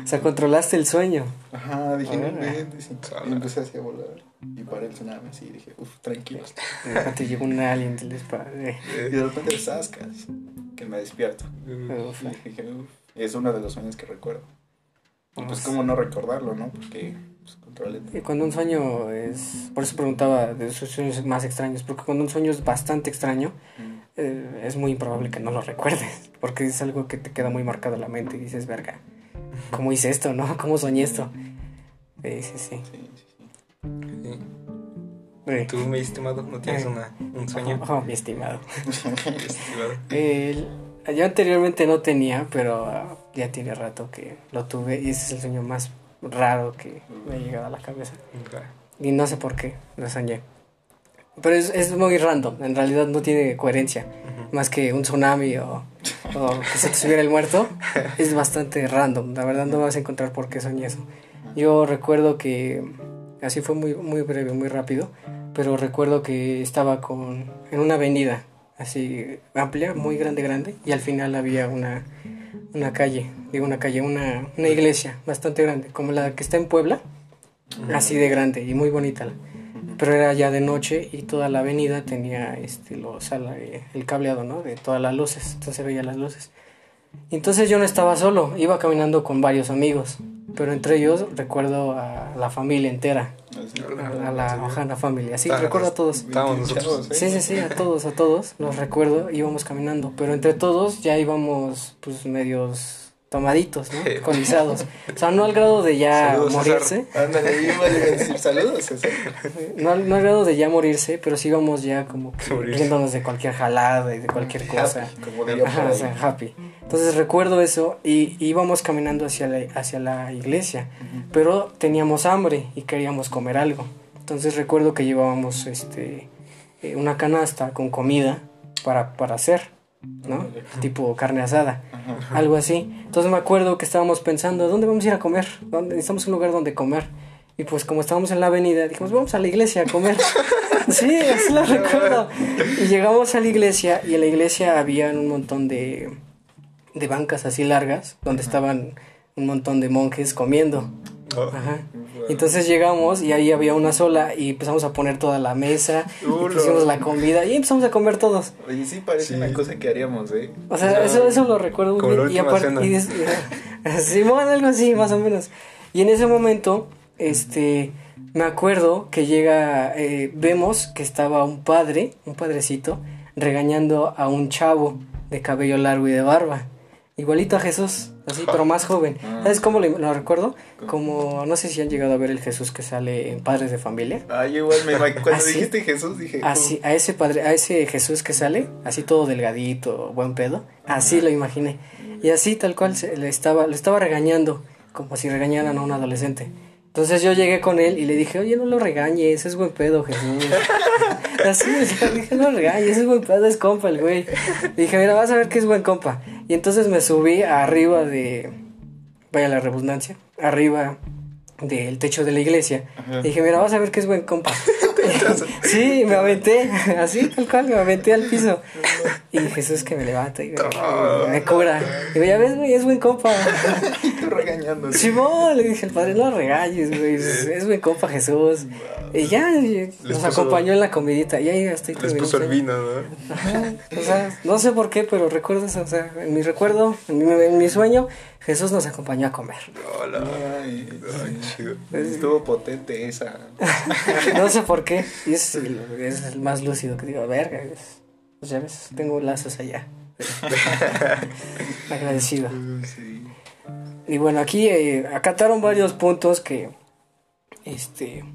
O sea, controlaste el sueño. ajá, dije, no inventes, y empecé así a volar. Y paré el tsunami así, y dije, uff, tranquilos. De repente llegó un alien del espacio. Y de repente zascas, que me despierto. Uf. Y dije, uff, es uno de los sueños que recuerdo. Y pues, cómo no recordarlo, ¿no? Porque, pues. Y cuando un sueño es... Por eso preguntaba de sus sueños más extraños, porque cuando un sueño es bastante extraño, Mm. eh, es muy improbable que no lo recuerdes, *laughs* porque es algo que te queda muy marcado en la mente y dices, verga, ¿cómo hice esto, no? *laughs* ¿Cómo soñé esto? Sí, sí, sí. Sí, sí, sí. ¿Tú, mi estimado, no tienes Eh. una, un sueño? Oh, mi estimado. *laughs* Mi estimado. El- yo anteriormente no tenía, pero ya tiene rato que lo tuve y ese es el sueño más raro que me ha llegado a la cabeza. Y no sé por qué lo soñé. Pero es, es muy random, en realidad no tiene coherencia. Más que un tsunami o, o que se te subiera el muerto, *laughs* es bastante random. La verdad no vas a encontrar por qué soñé eso. Yo recuerdo que, así fue muy, muy breve, muy rápido, pero recuerdo que estaba con, en una avenida así amplia, muy grande, grande, y al final había una, una calle, digo una calle, una, una iglesia bastante grande, como la que está en Puebla, así de grande y muy bonita. Pero era ya de noche y toda la avenida tenía este los ala- eh, el cableado, ¿no? De todas las luces, entonces se veía las luces. Entonces yo no estaba solo, iba caminando con varios amigos, pero entre ellos recuerdo a la familia entera, Así. a la Ojana familia, sí, Ah, recuerdo a todos. Estábamos nosotros. ¿eh? Sí, sí, sí, a todos, a todos, los recuerdo, íbamos caminando, pero entre todos ya íbamos pues medios tomaditos, ¿no? Sí. Alcoholizados. O sea, no al grado de ya Saludos, morirse, Ándale, iba a decir saludos, César. no, no al grado de ya morirse, pero sí íbamos ya como que riéndonos de cualquier jalada y de cualquier cosa. Happy, como Ajá, o sea, happy. Entonces recuerdo eso y íbamos caminando hacia la, hacia la iglesia, pero teníamos hambre y queríamos comer algo. Entonces recuerdo que llevábamos este eh, una canasta con comida para, para hacer, ¿no? Tipo carne asada, algo así. Entonces me acuerdo que estábamos pensando, ¿dónde vamos a ir a comer? ¿Dónde? Necesitamos un lugar donde comer. Y pues como estábamos en la avenida, dijimos, vamos a la iglesia a comer. *laughs* sí, así lo recuerdo. Y llegamos a la iglesia y en la iglesia había un montón de, de bancas así largas, donde estaban un montón de monjes comiendo. Oh. Ajá. Entonces llegamos y ahí había una sola y empezamos a poner toda la mesa, y Uh, pusimos lo- la comida y empezamos a comer todos. Oye, sí parece Sí. una cosa que haríamos, ¿eh? O sea, eso, eso lo recuerdo muy bien. Y aparte, y *laughs* sí, bueno, algo así, más o menos. Y en ese momento, este, me acuerdo que llega, eh, vemos que estaba un padre, un padrecito, regañando a un chavo de cabello largo y de barba. Igualito a Jesús, así, pero más joven. Ah. ¿Sabes cómo lo, lo recuerdo? Como, no sé si han llegado a ver el Jesús que sale en Padres de Familia. Ay, igual me cuando ¿Ah, sí? dijiste Jesús dije, Así, a ese padre, a ese Jesús que sale, así todo delgadito, buen pedo, así lo imaginé. Y así tal cual se, le estaba, lo estaba regañando, como si regañaran a un adolescente. Entonces yo llegué con él y le dije, oye, no lo regañes, es buen pedo, Jesús. *laughs* así, sea, dije, no lo regañes, es buen pedo, es compa el güey. Le dije, mira, vas a ver que es buen compa. Y entonces me subí arriba de, vaya la redundancia, arriba del techo de la iglesia. Ajá. Y dije, mira, vas a ver que es buen compa. *laughs* *laughs* sí, me aventé, así tal cual, me aventé al piso. Y Jesús que me levanta y me, me cura. Y digo, ya ves, güey, es buen compa. Tú regañando. Simón, le dije, el padre, no regañes, güey. Es, buen compa Jesús. Y ya nos puso- acompañó en la comidita. Y ahí estoy Les puso el vino, ¿no? Ajá, O sea, no sé por qué, pero recuerdo eso. O sea, en mi recuerdo, en mi, en mi sueño, Jesús nos acompañó a comer. Hola. Ay, chido. Estuvo potente esa. *laughs* No sé por qué. Y es, el- es el más lúcido que digo, verga. es- pues ya ves, tengo lazos allá. *laughs* Agradecido. Sí. Y bueno, aquí eh, acataron varios puntos que este,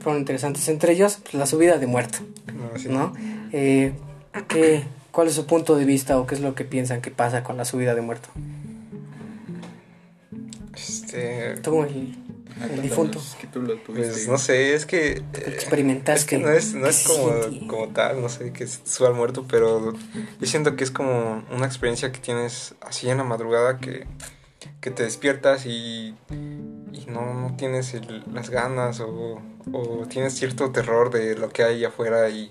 fueron interesantes. Entre ellos, pues, la subida de muerto, No, sí. ¿no? Eh, ¿qué- ¿Cuál es su punto de vista o qué es lo que piensan que pasa con la subida de muerto? Este. Tú, el, el difunto, Que tú lo tuviste. Pues no sé, es que. eh, experimentaste. Es que no es, no ¿qué es como, como tal, no sé, que suba al muerto, pero yo siento que es como una experiencia que tienes así en la madrugada que, que te despiertas y, y no, no tienes el- las ganas o, o tienes cierto terror de lo que hay afuera y,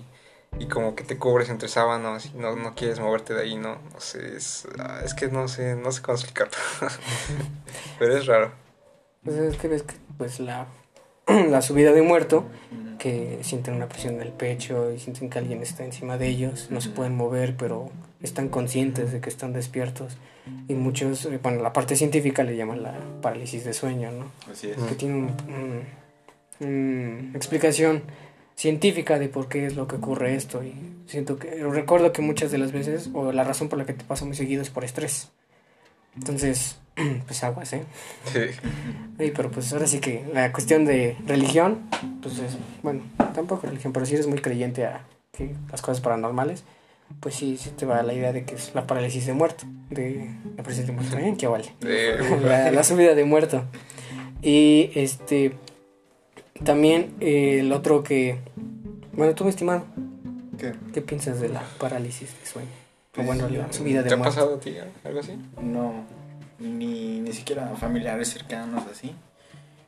y como que te cubres entre sábanas y no, no quieres moverte de ahí, no, no sé, es, ah, es que no sé, no sé cómo explicarlo, *laughs* pero es raro. Pues es que ves que pues la, *clears throat* la subida de muerto, que sienten una presión en el pecho y sienten que alguien está encima de ellos, no se pueden mover, pero están conscientes de que están despiertos. Y muchos, eh, bueno, la parte científica le llaman la parálisis de sueño, ¿no? Así es. Que tiene un- un- un explicación científica de por qué es lo que ocurre esto. Y siento que, recuerdo que muchas de las veces, o la razón por la que te pasa muy seguido es por estrés. Entonces, *clears throat* pues aguas, ¿eh? Sí. *laughs* Sí, pero pues ahora sí que la cuestión de religión, pues es, bueno, tampoco religión, pero si eres muy creyente a que las cosas paranormales, pues sí, sí te va la idea de que es la parálisis de muerto, de la parálisis de muerto, ¿eh? *laughs* ¿Qué vale? La, la subida de muerto. Y este, también eh, el otro que, bueno, tú, mi estimado, ¿Qué? ¿qué piensas de la parálisis de sueño? O Pues, bueno, la subida de ¿Te ha pasado a ti algo así? No, ni, ni siquiera familiares cercanos así.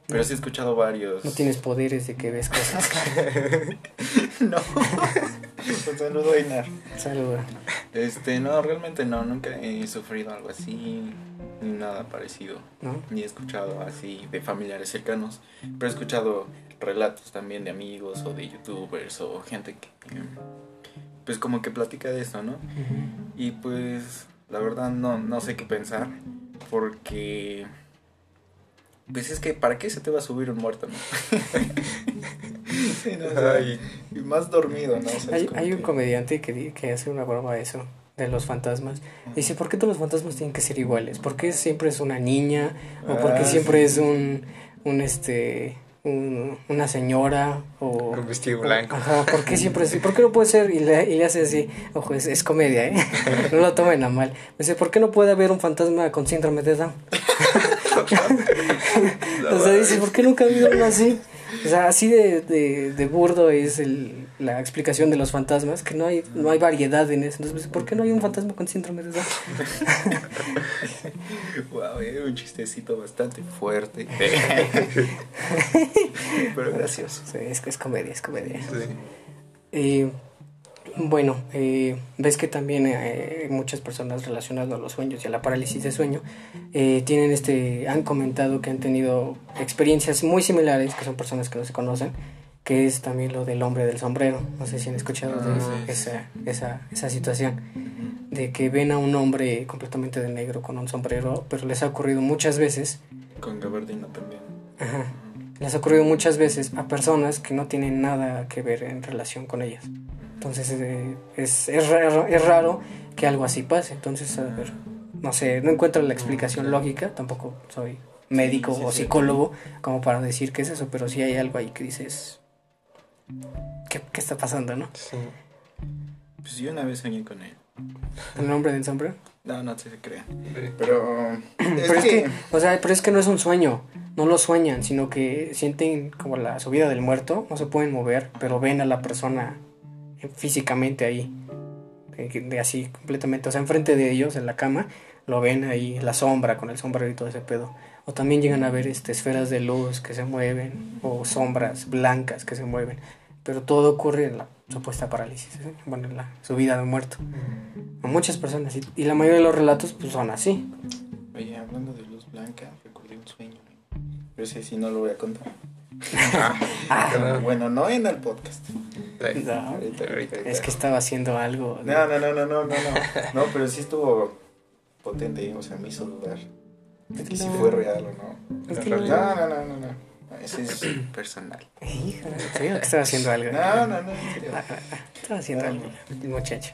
Pero sí he escuchado varios. No tienes poderes de que ves cosas. *laughs* no. Un saludo, Einar. Saluda. Este, no, realmente no, nunca he sufrido algo así, ni nada parecido. ¿No? Ni he escuchado así de familiares cercanos, pero he escuchado relatos también de amigos o de youtubers o gente que, pues como que platica de esto, ¿no? Y pues la verdad no, no sé qué pensar, porque pues es que ¿para qué se te va a subir un muerto, no? *laughs* Sí, no, o sea, Ay, y más dormido, ¿no? O sea, es Hay, hay un que- comediante que, que hace una broma de eso, de los fantasmas. Dice, ¿por qué todos los fantasmas tienen que ser iguales? ¿Por qué siempre es una niña? ¿O por qué Ah, siempre sí. es un, un este, un- una señora? O, Con vestido blanco. Ajá, ¿por qué siempre así? ¿Por qué no puede ser? Y le, y le hace así, ojo, es, es comedia, ¿eh? *laughs* No lo tomen a mal. Dice, ¿por qué no puede haber un fantasma con síndrome de Down? *laughs* *laughs* o sea, dice, ¿por qué nunca ha habido uno así? O sea, así de, de, de burdo es el, la explicación de los fantasmas, que no hay, no hay variedad en eso. Entonces, ¿por qué no hay un fantasma con síndrome de Down? *laughs* Wow, eh, un chistecito bastante fuerte. *laughs* Pero gracioso. Sí, es, es comedia, es comedia. sí. Eh, bueno, eh, ves que también eh, muchas personas relacionadas a los sueños y a la parálisis de sueño eh, tienen este, han comentado que han tenido experiencias muy similares, que son personas que no se conocen, que es también lo del hombre del sombrero. No sé si han escuchado de Ah, sí. esa, esa, esa situación, de que ven a un hombre completamente de negro con un sombrero, pero les ha ocurrido muchas veces Con gabardina también. Ajá. Les ha ocurrido muchas veces a personas que no tienen nada que ver en relación con ellas. Entonces eh, es, es, raro, es raro que algo así pase. Entonces, a ver, no sé, no encuentro la explicación lógica, tampoco soy médico Sí, sí, o sí. psicólogo como para decir qué es eso, pero sí hay algo ahí que dices, ¿qué, qué está pasando, no? Sí. Pues yo una vez soñé con él. El hombre del sombrero. No, no se crean. Pero. *clears throat* Es pero es que. que, o sea, pero es que no es un sueño, no lo sueñan, sino que sienten como la subida del muerto, no se pueden mover, pero ven a la persona físicamente ahí, de, de así completamente, o sea, enfrente de ellos en la cama, lo ven ahí, la sombra con el sombrero y todo ese pedo. O también llegan a ver este, esferas de luz que se mueven, o sombras blancas que se mueven, pero todo ocurre en la supuesta parálisis, ¿eh? bueno, la, su vida de muerto. A muchas personas, y, y la mayoría de los relatos pues, son así. Oye, hablando de luz blanca, recordé un sueño. Pero ese sí no lo voy a contar. Ah, Bueno, no en el podcast. Sí. no, Ahorita, ahorita. es que estaba haciendo algo. No, no, no, no, no, no, no. No, pero sí estuvo potente, o sea, me hizo dudar de que si No. fue real o no. Es que no-. No, no, no, no, no. Ese es *clears throat* personal. Que estaba haciendo algo. No, no, no, en serio. Estaba haciendo algo, muchacho.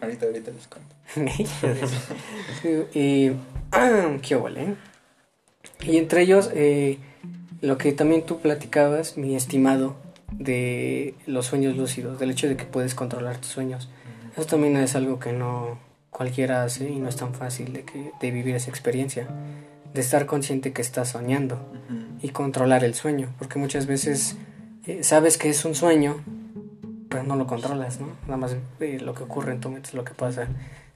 Ahorita, ahorita les cuento. *laughs* y ah, *clears throat* qué huele, ¿eh? Y entre ellos, eh, lo que también tú platicabas, mi estimado, de los sueños lúcidos, del hecho de que puedes controlar tus sueños. Eso también es algo que no cualquiera hace y no es tan fácil de, que, de vivir esa experiencia, de estar consciente que estás soñando y controlar el sueño, porque muchas veces eh, sabes que es un sueño, pero no lo controlas, ¿no? Nada más eh, lo que ocurre en tu mente es lo que pasa.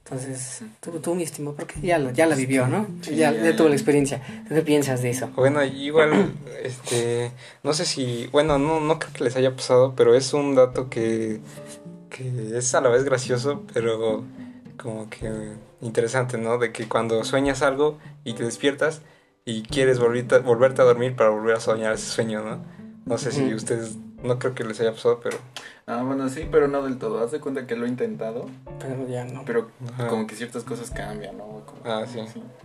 Entonces, tú, tú mi estimó, porque ya, lo- ya la vivió, ¿no? Sí, ya, ya, tuvo la experiencia. ¿Tú ¿Qué piensas de eso? Bueno, igual, *clears throat* este, no sé si, bueno, no, no creo que les haya pasado, pero es un dato que, que es a la vez gracioso, pero como que interesante, ¿no? De que cuando sueñas algo y te despiertas y quieres volverte, volverte a dormir para volver a soñar ese sueño, ¿no? No sé si ustedes, no creo que les haya pasado, pero... Ah, bueno, sí, pero no del todo. Haz de cuenta que lo he intentado, Pero ya no. pero Ajá. como que ciertas cosas cambian, ¿no? Como- Ah, sí.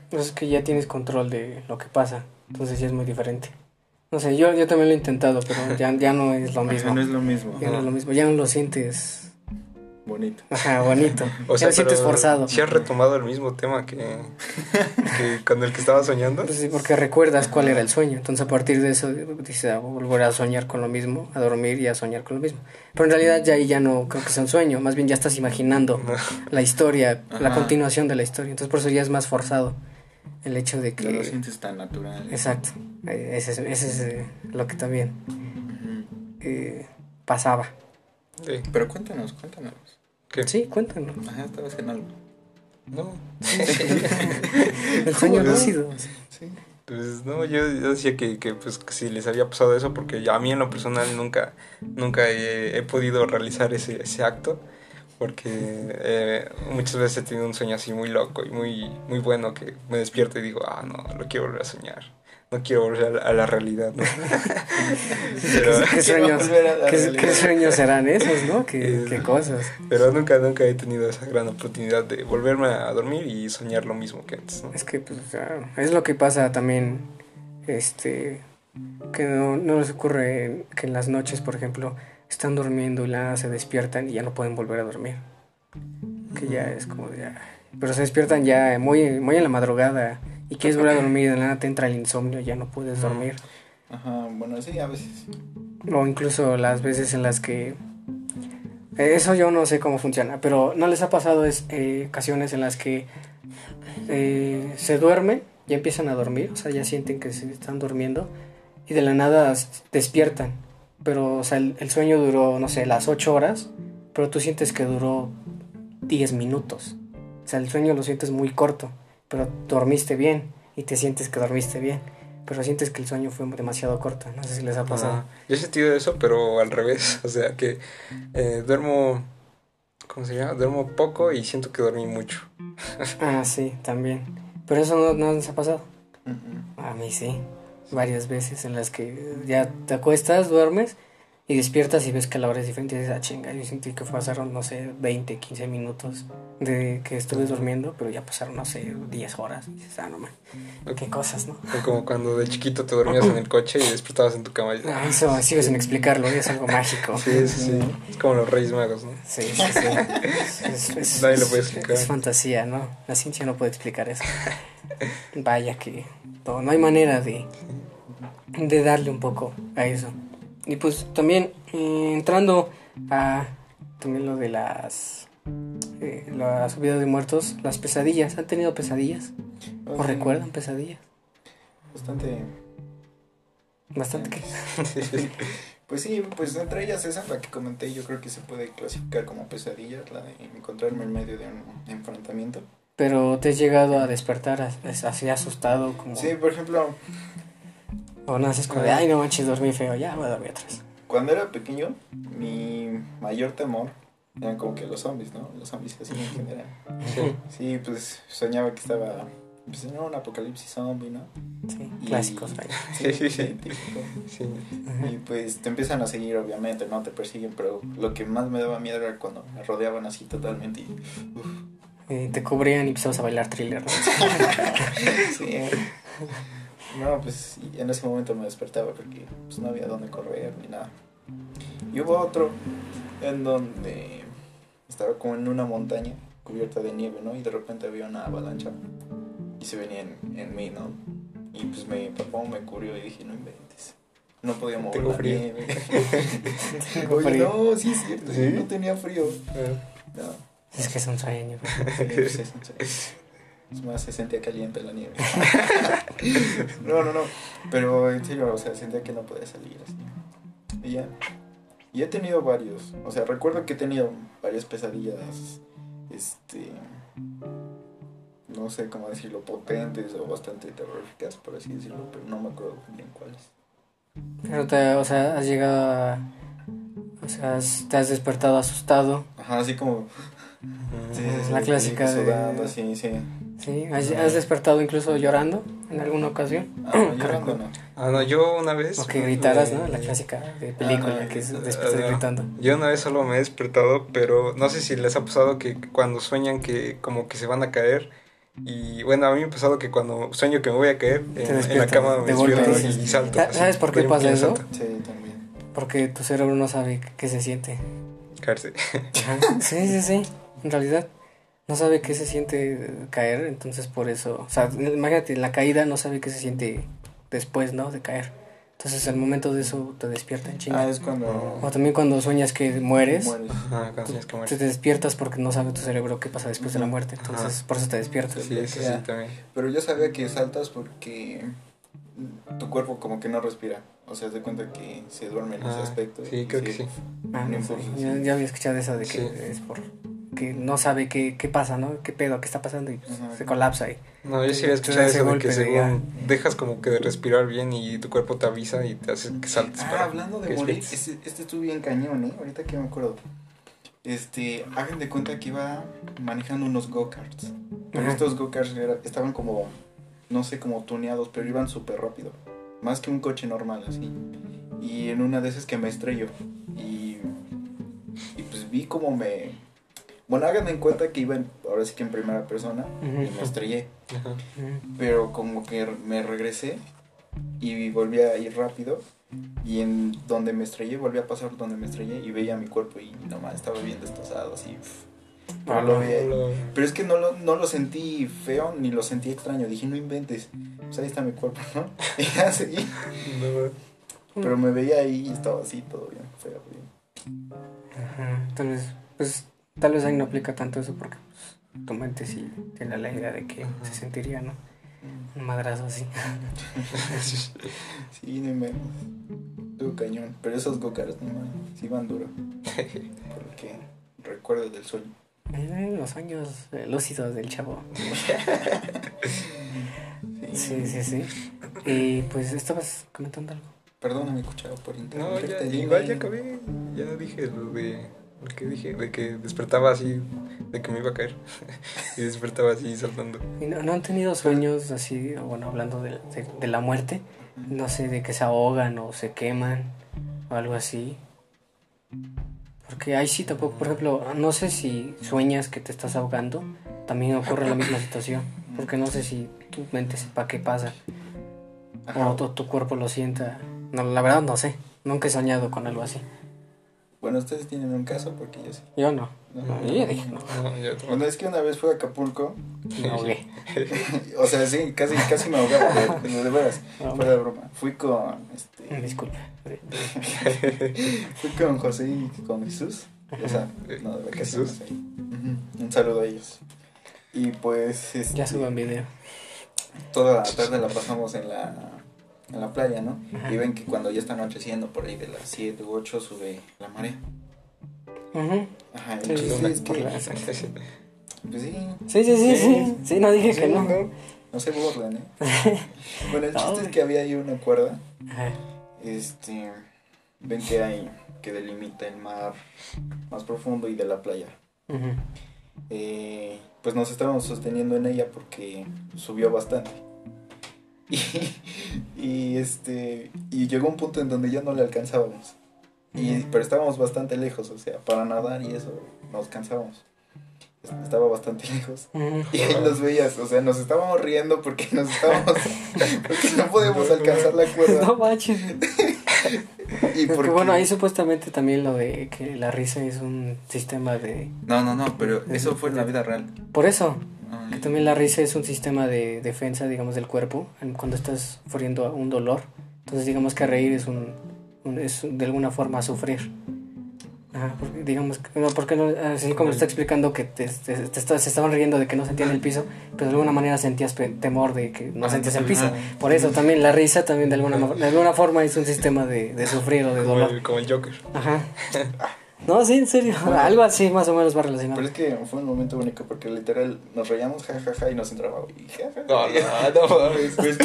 Pues es que ya tienes control de lo que pasa, entonces ya es muy diferente. No sé, yo, yo también lo he intentado, pero ya, ya no es lo *laughs* mismo. No es lo mismo. Ya no es lo mismo, ya no lo sientes Bonito. ajá, bonito. *laughs* O sea, sientes forzado. Si has retomado el mismo tema que, que con el que estaba soñando. Pues sí, porque recuerdas cuál era el sueño. Entonces a partir de eso dices, ah, voy a volver a soñar con lo mismo, a dormir y a soñar con lo mismo. Pero en realidad ya ahí ya no creo que sea un sueño, más bien ya estás imaginando la historia, la continuación de la historia. Entonces por eso ya es más forzado el hecho de No lo que... sientes tan natural. Exacto, eh, ese es, ese es eh, lo que también eh, pasaba. Sí. Pero cuéntanos, cuéntanos. ¿Qué? Sí, cuéntanos. Ajá, estabas en algo. No. El sueño no? lúcido. Sí. Pues no, yo, yo decía que, que, pues que si les había pasado eso, porque a mí en lo personal nunca, nunca he, he podido realizar ese, ese acto, porque eh, muchas veces he tenido un sueño así muy loco y muy, muy bueno que me despierto y digo, ah, no, lo quiero volver a soñar, no quiero volver a la, realidad, ¿no? *laughs* pero, ¿Qué sueños, volver a la qué, realidad. qué sueños serán esos, no? ¿Qué, qué cosas? pero nunca, nunca he tenido esa gran oportunidad de volverme a dormir y soñar lo mismo que antes, ¿no? Es que, pues, claro, es lo que pasa también, este, que no, no les ocurre que en las noches, por ejemplo, están durmiendo y la se despiertan y ya no pueden volver a dormir. Que ya es como de, ah, pero se despiertan ya muy, muy en la madrugada y quieres volver a dormir y de la nada te entra el insomnio ya no puedes dormir. Ajá, bueno, sí, a veces. O incluso las veces en las que... eh, Eso yo no sé cómo funciona, pero ¿no les ha pasado es, eh, ocasiones en las que eh, se duermen, ya empiezan a dormir, o sea, ya sienten que se están durmiendo y de la nada despiertan? Pero, o sea, el, el sueño duró, no sé, las 8 horas, pero tú sientes que duró 10 minutos. O sea, el sueño lo sientes muy corto, pero dormiste bien y te sientes que dormiste bien. Pero sientes que el sueño fue demasiado corto. No sé si les ha pasado. Ajá. Yo he sentido eso, pero al revés. *laughs* O sea, que eh, duermo. ¿Cómo se llama? Duermo poco y siento que dormí mucho. *laughs* Ah, sí, también. Pero eso no, no les ha pasado. Ujú. A mí sí. Varias veces en las que ya te acuestas, duermes y despiertas y ves que la hora es diferente y dices, ah, chinga, yo sentí que pasaron, no sé, 20, 15 minutos de que estuve durmiendo, pero ya pasaron, no sé, 10 horas. Y dices, ah, no, man, qué cosas, ¿no? O como cuando de chiquito te dormías en el coche y despertabas en tu cama. y- Ah, eso sigo sin explicarlo, es algo mágico. Sí, sí, sí. Es como los Reyes Magos, ¿no? Sí, sí, sí. Es, es- *laughs* Nadie lo puede explicar. Es fantasía, ¿no? La ciencia no puede explicar eso. Vaya que no, no hay manera de, de darle un poco a eso. Y pues también eh, entrando a también lo de las eh, la subida de muertos, las pesadillas. ¿Han tenido pesadillas? ¿O recuerdan pesadillas? Bastante. Bastante que... *laughs* Pues sí, pues entre ellas esa, la que comenté, yo creo que se puede clasificar como pesadilla, la de encontrarme en medio de un enfrentamiento. Pero te has llegado a despertar as- así asustado como... Sí, por ejemplo, O naces como de, ay no manches, dormí feo, ya voy a dormir atrás. cuando era pequeño, mi, mayor temor eran como que los zombies, ¿no? Los zombies así en general. Sí. Sí, pues soñaba que estaba pues, en un apocalipsis zombie, ¿no? Sí, Y- clásicos, Sí, sí, sí. típico. Sí. Y pues te empiezan a seguir, obviamente, ¿no? Te persiguen, pero lo que más me daba miedo era cuando me rodeaban así totalmente y... uf, Y te cubrían y empezabas a bailar thriller. ¿no? *laughs* sí. No, pues en ese momento me despertaba porque pues, no había dónde correr ni nada. Y hubo otro en donde estaba como en una montaña cubierta de nieve, ¿no? Y de repente había una avalancha y se venía en, en mí, ¿no? Y pues me papá me cubrió y dije, no inventes. No podía mover Tengo la frío. nieve. *laughs* Tengo Oye, frío. no, sí es cierto, ¿Sí? no tenía frío. Ah, No, Es que es un sueño. sí, pues, es, es- es más, se sentía caliente la nieve. *laughs* no, no, no. Pero en serio, o sea, sentía que no podía salir así. Y ya. Y he tenido varios. O sea, recuerdo que he tenido varias pesadillas. Este. No sé cómo decirlo, potentes o bastante terroríficas, por así decirlo, pero no me acuerdo bien cuáles. Pero te, o sea, has llegado a... O sea, te has despertado asustado. Ajá, así como. sí, sí, sí, La clásica de- Sudando, sí, sí. ¿Has, has despertado incluso llorando en alguna ocasión? Ah, llorando no. Ah, no, yo una vez. O que gritaras, ¿no? La clásica de película Ah, no, que es no. gritando. Yo una vez solo me he despertado, pero no sé si les ha pasado que cuando sueñan que como que se van a caer. Y bueno, a mí me ha pasado que cuando sueño que me voy a caer, en, en la cama me despierto y, y salto. "Sa- así, ¿sabes por qué pasa eso? Sí, también. Porque tu cerebro no sabe qué se siente. Caerse. Ajá. Sí, sí, sí. En realidad no sabe qué se siente caer, entonces por eso, o sea, imagínate, la caída no sabe qué se siente después, ¿no? De caer. Entonces al momento de eso te despierta en Ah, chinga. es cuando O también cuando sueñas que mueres, mueres. Ah, cuando tienes que te morir. despiertas porque no sabe tu cerebro qué pasa después de la muerte, entonces Ajá. por eso te despiertas. Sí, sí, sí, también. Pero yo sabía que saltas porque tu cuerpo como que no respira. O sea, te cuenta que se duerme en ese Ah, aspecto. sí, creo que sí. Ah, no ya, había escuchado esa de que Sí. es por que no sabe qué, qué pasa, ¿no? ¿Qué pedo? ¿Qué está pasando? Y pues, se colapsa y No, yo sí había escuchado eso de golpe que de según dejas como que de respirar bien y tu cuerpo te avisa y te hace que saltes. Ah, para hablando de que morir, este, este estuvo bien cañón, ¿eh? Ahorita que me acuerdo. Este, hagan de cuenta que iba manejando unos go-karts. Pero estos go-karts estaban como, no sé, como tuneados, pero iban súper rápido. Más que un coche normal, así. Y en una de esas que me estrello. Y, y pues vi como me... Bueno, hagan en cuenta que iba en- ahora sí que en primera persona y me estrellé. Pero como que me regresé y volví a ir rápido. Y en donde me estrellé, volví a pasar donde me estrellé y veía mi cuerpo y nomás estaba bien destrozado así. Pero, Ah, lo no, veía- Hola. pero es que no lo, no lo sentí feo ni lo sentí extraño. Dije, no inventes. Pues ahí está mi cuerpo, ¿no? *laughs* Y ya seguí. No, Pero me veía ahí y estaba así, todo bien feo. bien. Ajá, Tal vez, pues, tal vez ahí no aplica tanto eso porque pues, tu mente sí tiene la idea de que Ajá. se sentiría, ¿no? Un madrazo así. *laughs* Sí, no inventes. Estuvo cañón. Pero esos go-karts, no mames, sí van duro. Porque recuerdo del sueño. Eh, Los años eh, lúcidos del chavo. *laughs* Sí, sí, sí. Y pues estabas comentando algo. Perdóname, escuchaba por No, internet. ya, igual ya acabé. Ya dije lo de. Que dije, de que despertaba así, de que me iba a caer. *laughs* y despertaba así saltando. ¿Y no, no han tenido sueños así, bueno, hablando de, de- de la muerte? No sé, de que se ahogan o se queman o algo así. Porque ahí sí tampoco, por ejemplo, no sé si sueñas que te estás ahogando, también ocurre la misma situación. Porque no sé si tu mente sepa qué pasa Ajá. o tu, tu cuerpo lo sienta. No, la verdad no sé, nunca he soñado con algo así. Bueno, ustedes tienen un caso porque yo sí. Yo no. No. No, yo ya dije no. Bueno, es que una vez fui a Acapulco. Me ahogué. *laughs* o sea, sí, casi, casi me ahogaba, de, de veras. No, Fuera de broma. Fui con, este, Disculpe. *laughs* fui con José y con Jesús. O sea, no, de vacaciones Jesús. Un saludo a ellos. Y pues, este, Ya suban video. toda la tarde la pasamos en la, en la playa, ¿no? Ajá. Y ven que cuando ya está anocheciendo, por ahí de las 7 u 8, sube la marea. Ajá, el Sí, sí, es por que, la- pues sí, Sí, sí, sí, sí. Sí, no dije que no. no se burlen, ¿eh? *laughs* Bueno, el No, chiste es que había ahí una cuerda, Ajá. este, ven que hay que delimita el mar más profundo y de la playa. Ujú. Eh, pues nos estábamos sosteniendo en ella porque subió bastante. *laughs* Y, y, este y llegó un punto en donde ya no le alcanzábamos. Y, pero estábamos bastante lejos, o sea, para nadar y eso nos cansábamos. Estaba bastante *laughs* lejos. Y ahí nos veías, o sea, nos estábamos riendo porque nos estábamos *laughs* porque no podíamos alcanzar la cuerda. No manches. Y Porque, bueno, ahí supuestamente también lo de que la risa es un sistema de... No, no, no, pero eso fue en la vida real. Por eso, que también la risa es un sistema de defensa, digamos, del cuerpo, cuando estás sufriendo un dolor. Entonces, digamos que reír es un, un- es de alguna forma sufrir. Ajá, porque, digamos, no, porque no, así como está explicando que te, te- te está- se estaban riendo de que no sentían el piso, pero de alguna manera sentías temor de que no Ah, sentías el piso. Por eso también la risa también de alguna, de alguna forma es un sistema de, de sufrir o de Como dolor. el, como el Joker. Ajá. *laughs* No, sí, en serio. Algo así más o menos va relacionado. Pero es que fue un momento único porque literal nos reíamos jajaja y nos entraba y jajaja. No, no, no mames. *laughs* Pues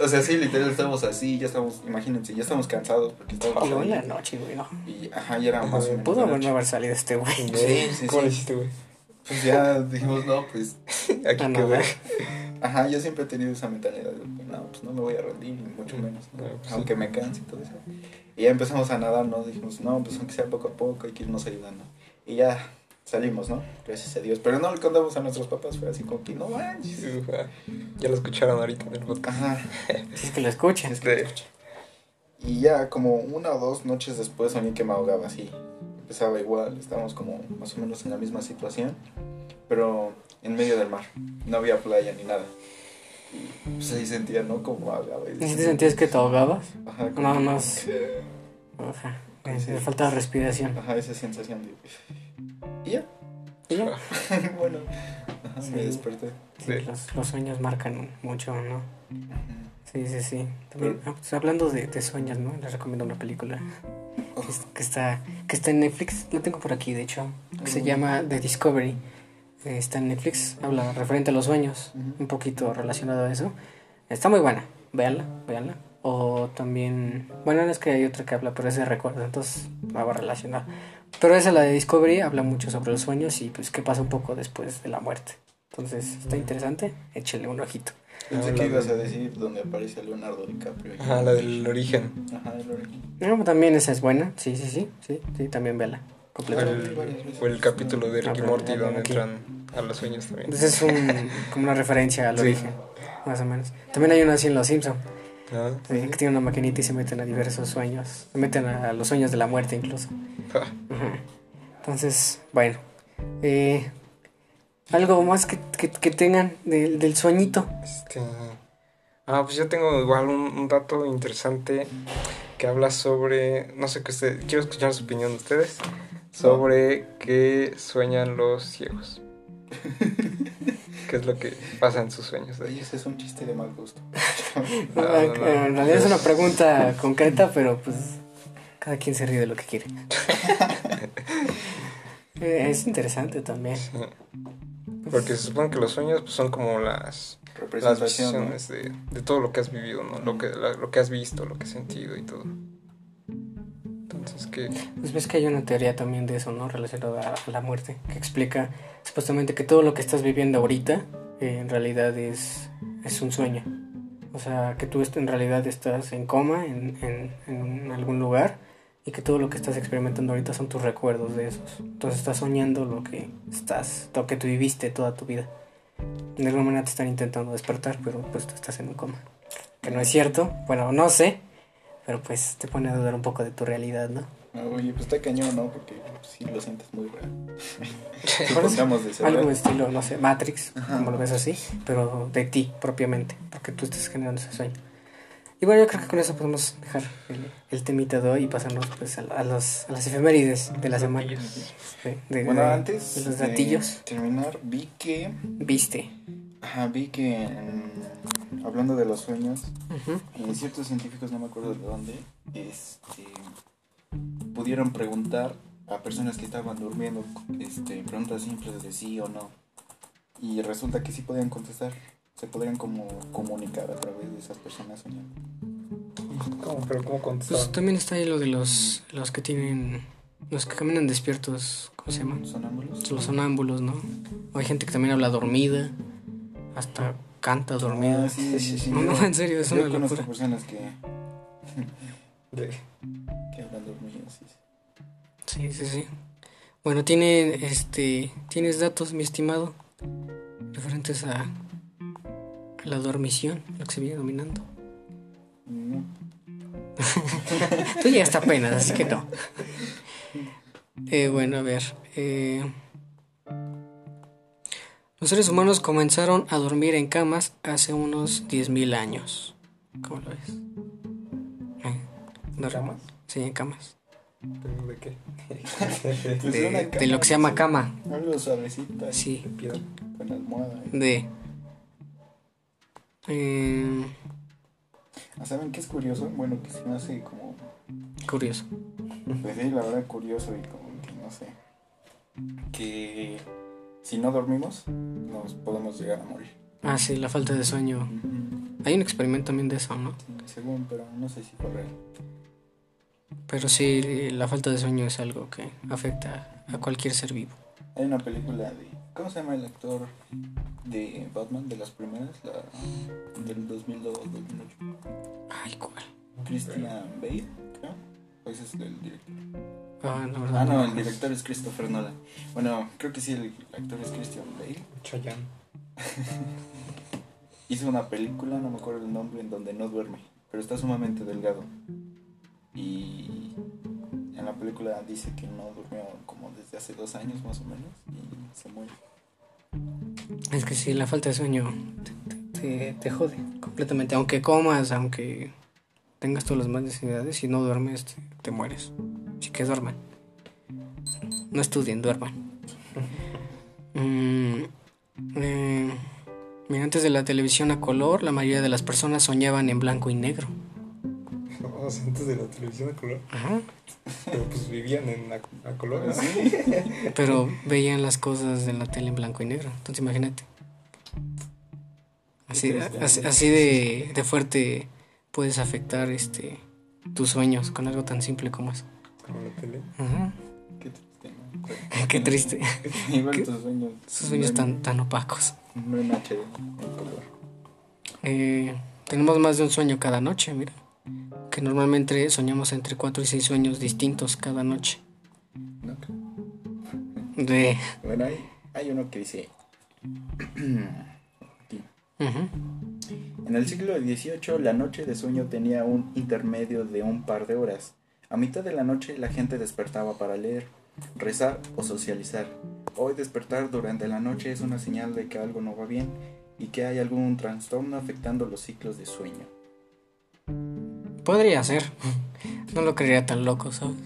o sea, sí, literal estábamos así, ya estamos, imagínense, ya estamos cansados porque estábamos Y luego en la noche, güey, no. Y ajá, ya era más o menos. Pudo haber no salido este güey. Sí, sí, ¿Cómo sí. lo hiciste, güey? Pues ya *laughs* dijimos, no, pues. *laughs* Aquí Ah, no, güey. Ajá, yo siempre he tenido esa mentalidad de, no, pues no me voy a rendir, ni mucho menos, ¿no? Ah, pues sí. aunque me canse y todo eso. Y ya empezamos a nadar, ¿no? Dijimos, no, pues aunque sea poco a poco, hay que irnos ayudando. Y ya salimos, ¿no? Gracias a Dios. Pero no le contamos a nuestros papás, fue así como que, no manches. Ya lo escucharon ahorita en el podcast. Ajá. *laughs* Es que lo escuchan. Este, Y ya como una o dos noches después soñé que me ahogaba así. Empezaba igual, estábamos como más o menos en la misma situación, pero en medio del mar. No había playa ni nada. Y pues ahí sentía, ¿no? Como ahogaba. y ¿Y si te sentías que te ahogabas? Ajá, como- No, no. es- Ajá. Me falta respiración. Ajá, esa sensación de... Y ya, ¿Y ya? *laughs* bueno, ajá, Sí. me desperté. Sí, Sí. los, los sueños marcan mucho, ¿no? Sí, sí, sí. También, ah, pues, hablando de, de sueños, ¿no? Les recomiendo una película que, es- que está, que está en Netflix. La tengo por aquí, de hecho. Que se llama The Discovery. Eh, Está en Netflix. Habla referente a los sueños. Un poquito relacionado a eso. Está muy buena. Véanla, véanla. O también... Bueno, no es que hay otra que habla, pero es de recuerdo. Entonces va relacionado. Pero esa, la de Discovery, habla mucho sobre los sueños y pues qué pasa un poco después de la muerte. Entonces está interesante. Échale un ojito. Pensé que ibas a decir donde aparece Leonardo DiCaprio. Ajá, la del origen. Ajá, el origen. No, también esa es buena. Sí, sí, sí. Sí, sí también véala. Completamente. el, o el capítulo de Ricky Morty donde aquí. entran a los sueños también. Entonces es un, *laughs* como una referencia al Sí. origen, más o menos. También hay una así en Los Simpsons, Ah, que tiene una maquinita y se meten a diversos sueños. Se meten a los sueños de la muerte incluso. ah. Entonces, bueno. Eh, algo más que, que, que tengan del- del sueñito. Este. Ah, pues yo tengo igual un, un dato interesante que habla sobre. No sé qué usted. Quiero escuchar su opinión de ustedes. Sobre qué sueñan los ciegos. *laughs* ¿Qué es lo que pasa en sus sueños? de Oye, ellos? ese es un chiste de mal gusto. *laughs* No, no, no. En realidad es una pregunta concreta, pero pues cada quien se ríe de lo que quiere. *laughs* Eh, es interesante también. Sí. Porque se supone que los sueños pues, son como las, visiones de, de todo lo que has vivido, ¿no? Lo que, la- lo que has visto, lo que has sentido y todo. Entonces, que Pues ves que hay una teoría también de eso, ¿no? Relacionada a la muerte, que explica supuestamente que todo lo que estás viviendo ahorita eh, en realidad es, es un sueño. O sea, que tú en realidad estás en coma en, en, en algún lugar y que todo lo que estás experimentando ahorita son tus recuerdos de esos. Entonces estás soñando lo que estás, lo que tú viviste toda tu vida. De alguna manera te están intentando despertar, pero pues tú estás en un coma. Que no es cierto, bueno, no sé, pero pues te pone a dudar un poco de tu realidad, ¿no? Ah, Oye, pues está cañón, ¿no? Porque sí lo sientes muy real. *laughs* *laughs* De ser Algo real. estilo, no sé, Matrix, Ajá. como lo ves así, pero de ti propiamente, porque tú estás generando ese sueño. Y bueno, yo creo que con eso podemos dejar el, el temita de hoy y pasarnos pues a, a los, a las efemérides de la semana. Sí, de, Bueno, de- antes de los datillos. terminar, vi que... Viste. Ajá, vi que... en- hablando de los sueños, Ujú. en ciertos científicos, no me acuerdo de dónde, este, pudieron preguntar a personas que estaban durmiendo este, preguntas simples de sí o no. Y resulta que sí podían contestar. Se podrían como comunicar a través de esas personas soñando. ¿Cómo? ¿Pero cómo Pues contestaban? también está ahí lo de los, los que tienen, los que caminan despiertos, ¿cómo se llaman? ¿Sonámbulos? Los sonámbulos, ¿no? O hay gente que también habla dormida, hasta canta dormida. Ah, sí, sí, sí. No, *laughs* no, en serio, es Yo una conozco locura. personas que, *laughs* De- que hablan sí. Sí, sí, sí. Bueno, tiene, este, tienes datos, mi estimado, referentes a, a la dormición, lo que se viene dominando. No. *laughs* Tú llegaste apenas, así que no. Eh, bueno, a ver. eh, los seres humanos comenzaron a dormir en camas hace unos 10.000 años. ¿Cómo lo ves? Eh, dor- ¿Camas? Sí, en camas. ¿Pero de qué? *laughs* Pues De, lo que se llama cama. Algo suavecito. ahí, Sí, De piedra. Con almohada. ¿eh? de... eh, ¿Saben qué es curioso? Bueno, que se me hace como. curioso. Pues sí, la verdad, curioso y como que no sé. Que si no dormimos, nos podemos llegar a morir. Ah, sí, la falta de sueño. Hay un experimento también de eso, ¿no? Sí, según, pero no sé si fue real. Pero sí, la falta de sueño es algo que afecta a cualquier ser vivo. Hay una película de. ¿Cómo se llama el actor de Batman? De las primeras, la del 2002, 2008. Ay, ¿cuál? Christian Bale, creo. Pues es el director. Ah, verdad. Ah, no, el director es Christopher Nolan. Bueno, creo que sí, el actor es Christian Bale. Chayanne. *laughs* Hizo una película, no me acuerdo el nombre, en donde no duerme, pero está sumamente delgado. Y en la película dice que no durmió como desde hace dos años más o menos y se muere. Es que sí, la falta de sueño te, te- te jode completamente. Aunque comas, aunque tengas todas las demás necesidades, si no duermes, te, te mueres. Así que duerman. No estudien, duerman. Mm, eh, mira, antes de la televisión a color, la mayoría de las personas soñaban en blanco y negro. *laughs* Antes de la televisión a color. Ajá. Pero pues vivían en a, a color. ¿no? Pero veían las cosas en la tele en blanco y negro. Entonces imagínate. Así, triste. así, así de, de fuerte puedes afectar este tus sueños con algo tan simple como eso. Como la tele. Ajá. Qué triste, ¿no? *laughs* Qué triste. Igual ¿Qué? tus sueños. Esos sueños tan, tan opacos. No en HD, en color. Eh, tenemos más de un sueño cada noche, mira. Que normalmente soñamos entre 4 y 6 sueños distintos cada noche. ¿no? De... Bueno, hay, hay uno que dice. *clears throat* Aquí. En el siglo XVIII, la noche de sueño tenía un intermedio de un par de horas. A mitad de la noche, la gente despertaba para leer, rezar o socializar. Hoy despertar durante la noche es una señal de que algo no va bien y que hay algún trastorno afectando los ciclos de sueño. Podría ser. *laughs* No lo creería tan loco, ¿sabes?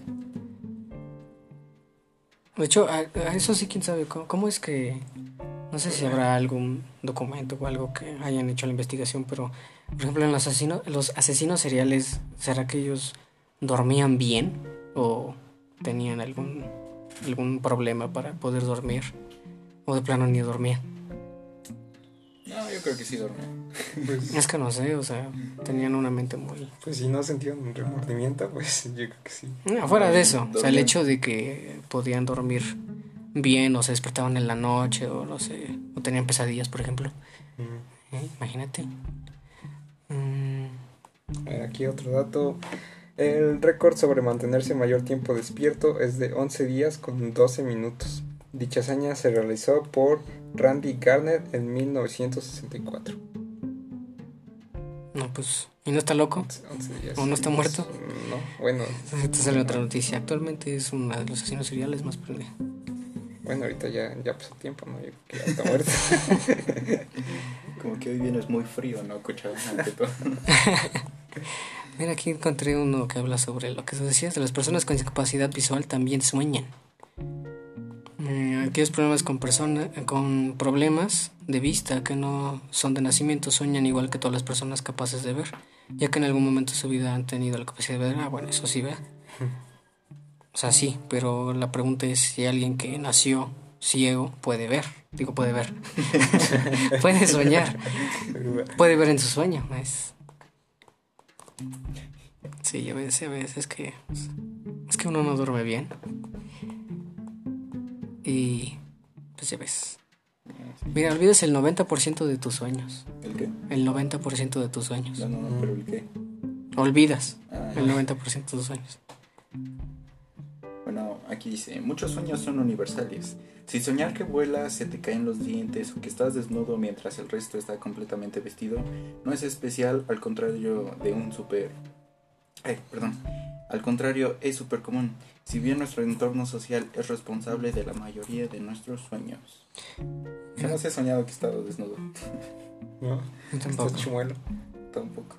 De hecho, a, eso sí, quién sabe. ¿cómo, cómo es que.? No sé si habrá algún documento o algo que hayan hecho la investigación, pero, por ejemplo, en los asesinos, los asesinos seriales, ¿será que ellos dormían bien? ¿O tenían algún, algún problema para poder dormir? ¿O de plano ni dormían? No, yo creo que sí duerme. Pues, Es que no sé, o sea, tenían una mente muy. pues si no sentían un remordimiento, pues yo creo que sí. No, fuera de eso, o sea, el Dormían. hecho de que podían dormir bien o se despertaban en la noche o no sé, o tenían pesadillas, por ejemplo. Mm. ¿Eh? Imagínate. Mm, A ver, aquí otro dato. El récord sobre mantenerse mayor tiempo despierto es de 11 días con 12 minutos. Dicha hazaña se realizó por Randy Garner en 1964. no, pues, ¿y no está loco? 11 días. ¿O no está muerto? No, bueno, Te sale otra noticia. Actualmente es uno de los asesinos seriales más prende- bueno, ahorita ya, ya pasó tiempo, ¿no? Yo creo que ya está muerto. *laughs* Como que hoy vienes muy frío, ¿no, Cuchao? *laughs* Mira, aquí encontré uno que habla sobre lo que tú decías, de las personas con discapacidad visual también sueñan. Eh, aquellos problemas con personas con problemas de vista que no son de nacimiento sueñan igual que todas las personas capaces de ver, ya que en algún momento de su vida han tenido la capacidad de ver. Ah, bueno, eso sí ve. O sea, sí, pero la pregunta es si alguien que nació ciego puede ver. Digo, puede ver. *laughs* puede soñar. *laughs* Puede ver en su sueño. Es... Sí, ya ves, ya ves, es que. Es que uno no duerme bien. Y. Pues ya ves. Mira, olvidas el 90% de tus sueños. ¿El qué? El 90% de tus sueños. No, no, no, pero ¿el qué? Olvidas Ah, el 90% de tus sueños. Bueno, aquí dice, muchos sueños son universales. Si soñar que vuelas, se te caen los dientes o que estás desnudo mientras el resto está completamente vestido, no es especial, al contrario de un super... Ay, perdón. Al contrario, es súper común. Si bien nuestro entorno social es responsable de la mayoría de nuestros sueños. Jamás he soñado que he estado desnudo. No, tampoco. Tampoco.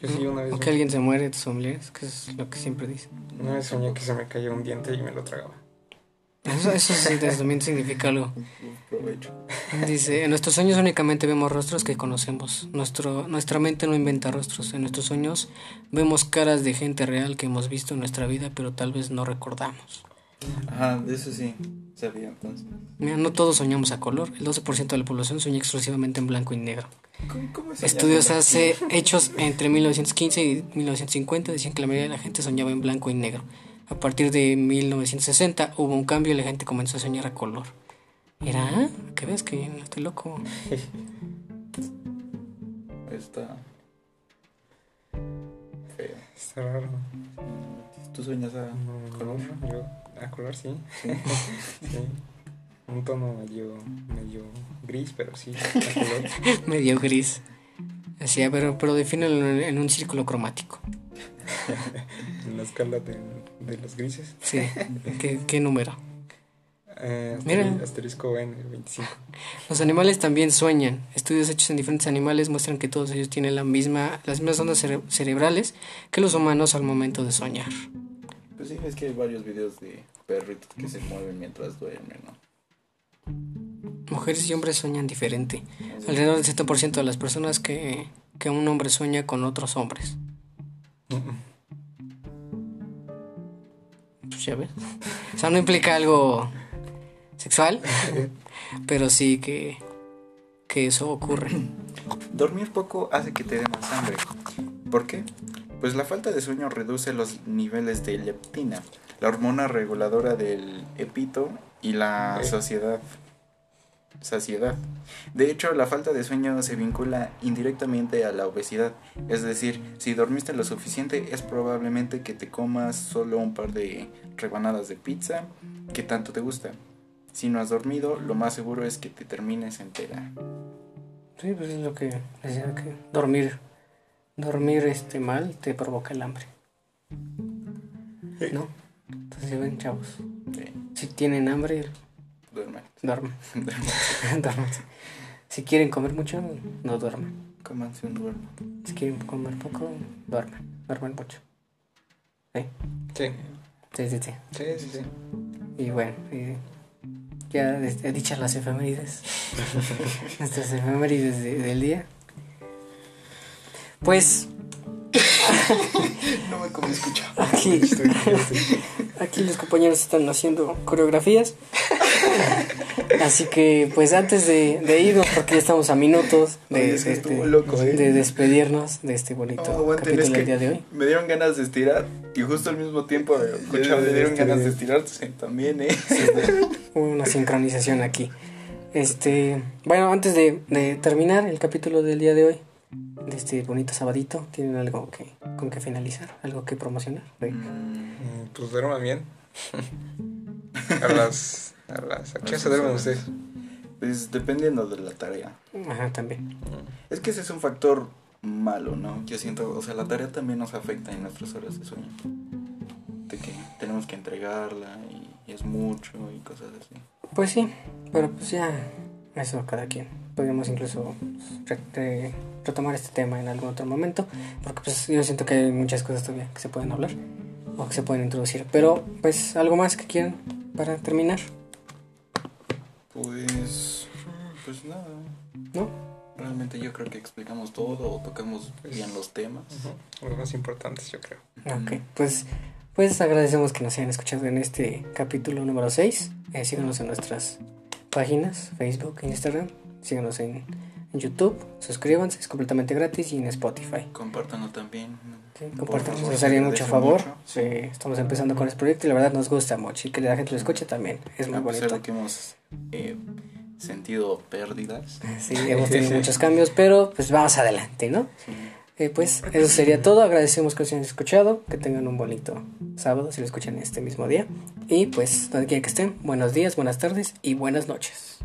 Yo sí una vez, O que alguien se muere de tus familiares, que es lo que siempre dicen. una vez soñé que se me cayó un diente y me lo tragaba. Eso, eso sí, también significa algo. Provecho. Dice, en nuestros sueños únicamente vemos rostros que conocemos. Nuestro, nuestra mente no inventa rostros. En nuestros sueños vemos caras de gente real que hemos visto en nuestra vida, pero tal vez no recordamos. Ajá, de eso sí, sabía entonces. Mira, no todos soñamos a color. El 12% de la población sueña exclusivamente en blanco y negro. ¿Cómo, cómo es Estudios hace hechos entre 1915 y 1950 decían que la mayoría de la gente soñaba en blanco y negro. A partir de 1960 hubo un cambio y la gente comenzó a soñar a color. Mira, ¿qué ves que no estoy loco? *laughs* Está feo. Está raro. ¿Tú sueñas a No, color? no, yo a color sí. *laughs* sí. Un tono medio, medio gris, pero sí, a color. *laughs* Medio gris. Así, pero, pero defínelo en, en un círculo cromático. *laughs* en la escala de, de los grises. Sí. ¿Qué, qué número? Eh, Mira. Asterisco N, 25. Los animales también sueñan. Estudios hechos en diferentes animales muestran que todos ellos tienen la misma, las mismas ondas cere- cerebrales que los humanos al momento de soñar. Pues sí, es que hay varios videos de perritos que se mueven mientras duermen, ¿no? Mujeres y hombres sueñan diferente. Alrededor del 7% de las personas que, que un hombre sueña con otros hombres. Pues ya ves. O sea, no implica algo sexual, *laughs* pero sí que, que eso ocurre. Dormir poco hace que te dé más hambre. ¿Por qué? Pues la falta de sueño reduce los niveles de leptina, la hormona reguladora del epito y la Ok. sociedad. Saciedad. De hecho, la falta de sueño se vincula indirectamente a la obesidad. Es decir, si dormiste lo suficiente, es probablemente que te comas solo un par de rebanadas de pizza que tanto te gusta. Si no has dormido, lo más seguro es que te termines entera. Sí, pues es lo que decía que dormir, dormir este mal te provoca el hambre. ¿No? Entonces, ya ven, chavos. Sí, Si tienen hambre, duerme. duerman. Duerme. *laughs* *laughs* Duerman. Si quieren comer mucho, no duerman. Cómanse un duermo. Si quieren comer poco, duerman. Duerman mucho. ¿Eh? Sí, Sí, sí, sí. sí, sí. sí. Y bueno, y ya he dichas las efemérides. *laughs* Nuestras efemérides de- del día. Pues No me como escuchado. aquí, *laughs* aquí los compañeros están haciendo coreografías. Así que pues antes de, de irnos, porque ya estamos a minutos de, Oye, este- loco, ¿eh? de despedirnos de este bonito aguanten, capítulo es del día de hoy. me dieron ganas de estirar y justo al mismo tiempo de escuchar me dieron ganas de estirarse también, ¿eh? *laughs* Hubo una sincronización aquí. Este, bueno, antes de terminar el capítulo del día de hoy, de este bonito sabadito, ¿tienen algo que, con que finalizar? ¿Algo que promocionar? Mm, Pues duerman bien. *laughs* A las. A las. ¿A qué se duermen ustedes? Pues dependiendo de la tarea. Ajá, también. Es que ese es un factor malo, ¿no? Yo siento, o sea, la tarea también nos afecta en nuestras horas de sueño. De que tenemos que entregarla y, y es mucho y cosas así. Pues sí, pero pues ya, eso cada quien. Podríamos incluso re- re- retomar este tema en algún otro momento, porque pues yo siento que hay muchas cosas todavía que se pueden hablar o que se pueden introducir. Pero pues algo más que quieran para terminar, Pues, pues nada. ¿no? Realmente yo creo que explicamos todo o tocamos bien los temas. Los más importantes, yo creo. Ok, pues, pues agradecemos que nos hayan escuchado en este capítulo número 6. Eh, síganos en nuestras páginas, Facebook e Instagram. Síganos en, en YouTube, suscríbanse, es completamente gratis y en Spotify. Compártanlo también. Sí, nos haría mucho favor. mucho. Sí, estamos empezando con este proyecto y la verdad nos gusta mucho y que la gente lo escuche también. Es muy A pesar bonito. de que hemos eh, sentido pérdidas. Sí, hemos tenido *laughs* muchos cambios, pero pues vamos adelante, ¿no? Eh, pues eso sería todo. Agradecemos que nos hayan escuchado. Que tengan un bonito sábado si lo escuchan este mismo día. Y pues donde quiera que estén, buenos días, buenas tardes y buenas noches.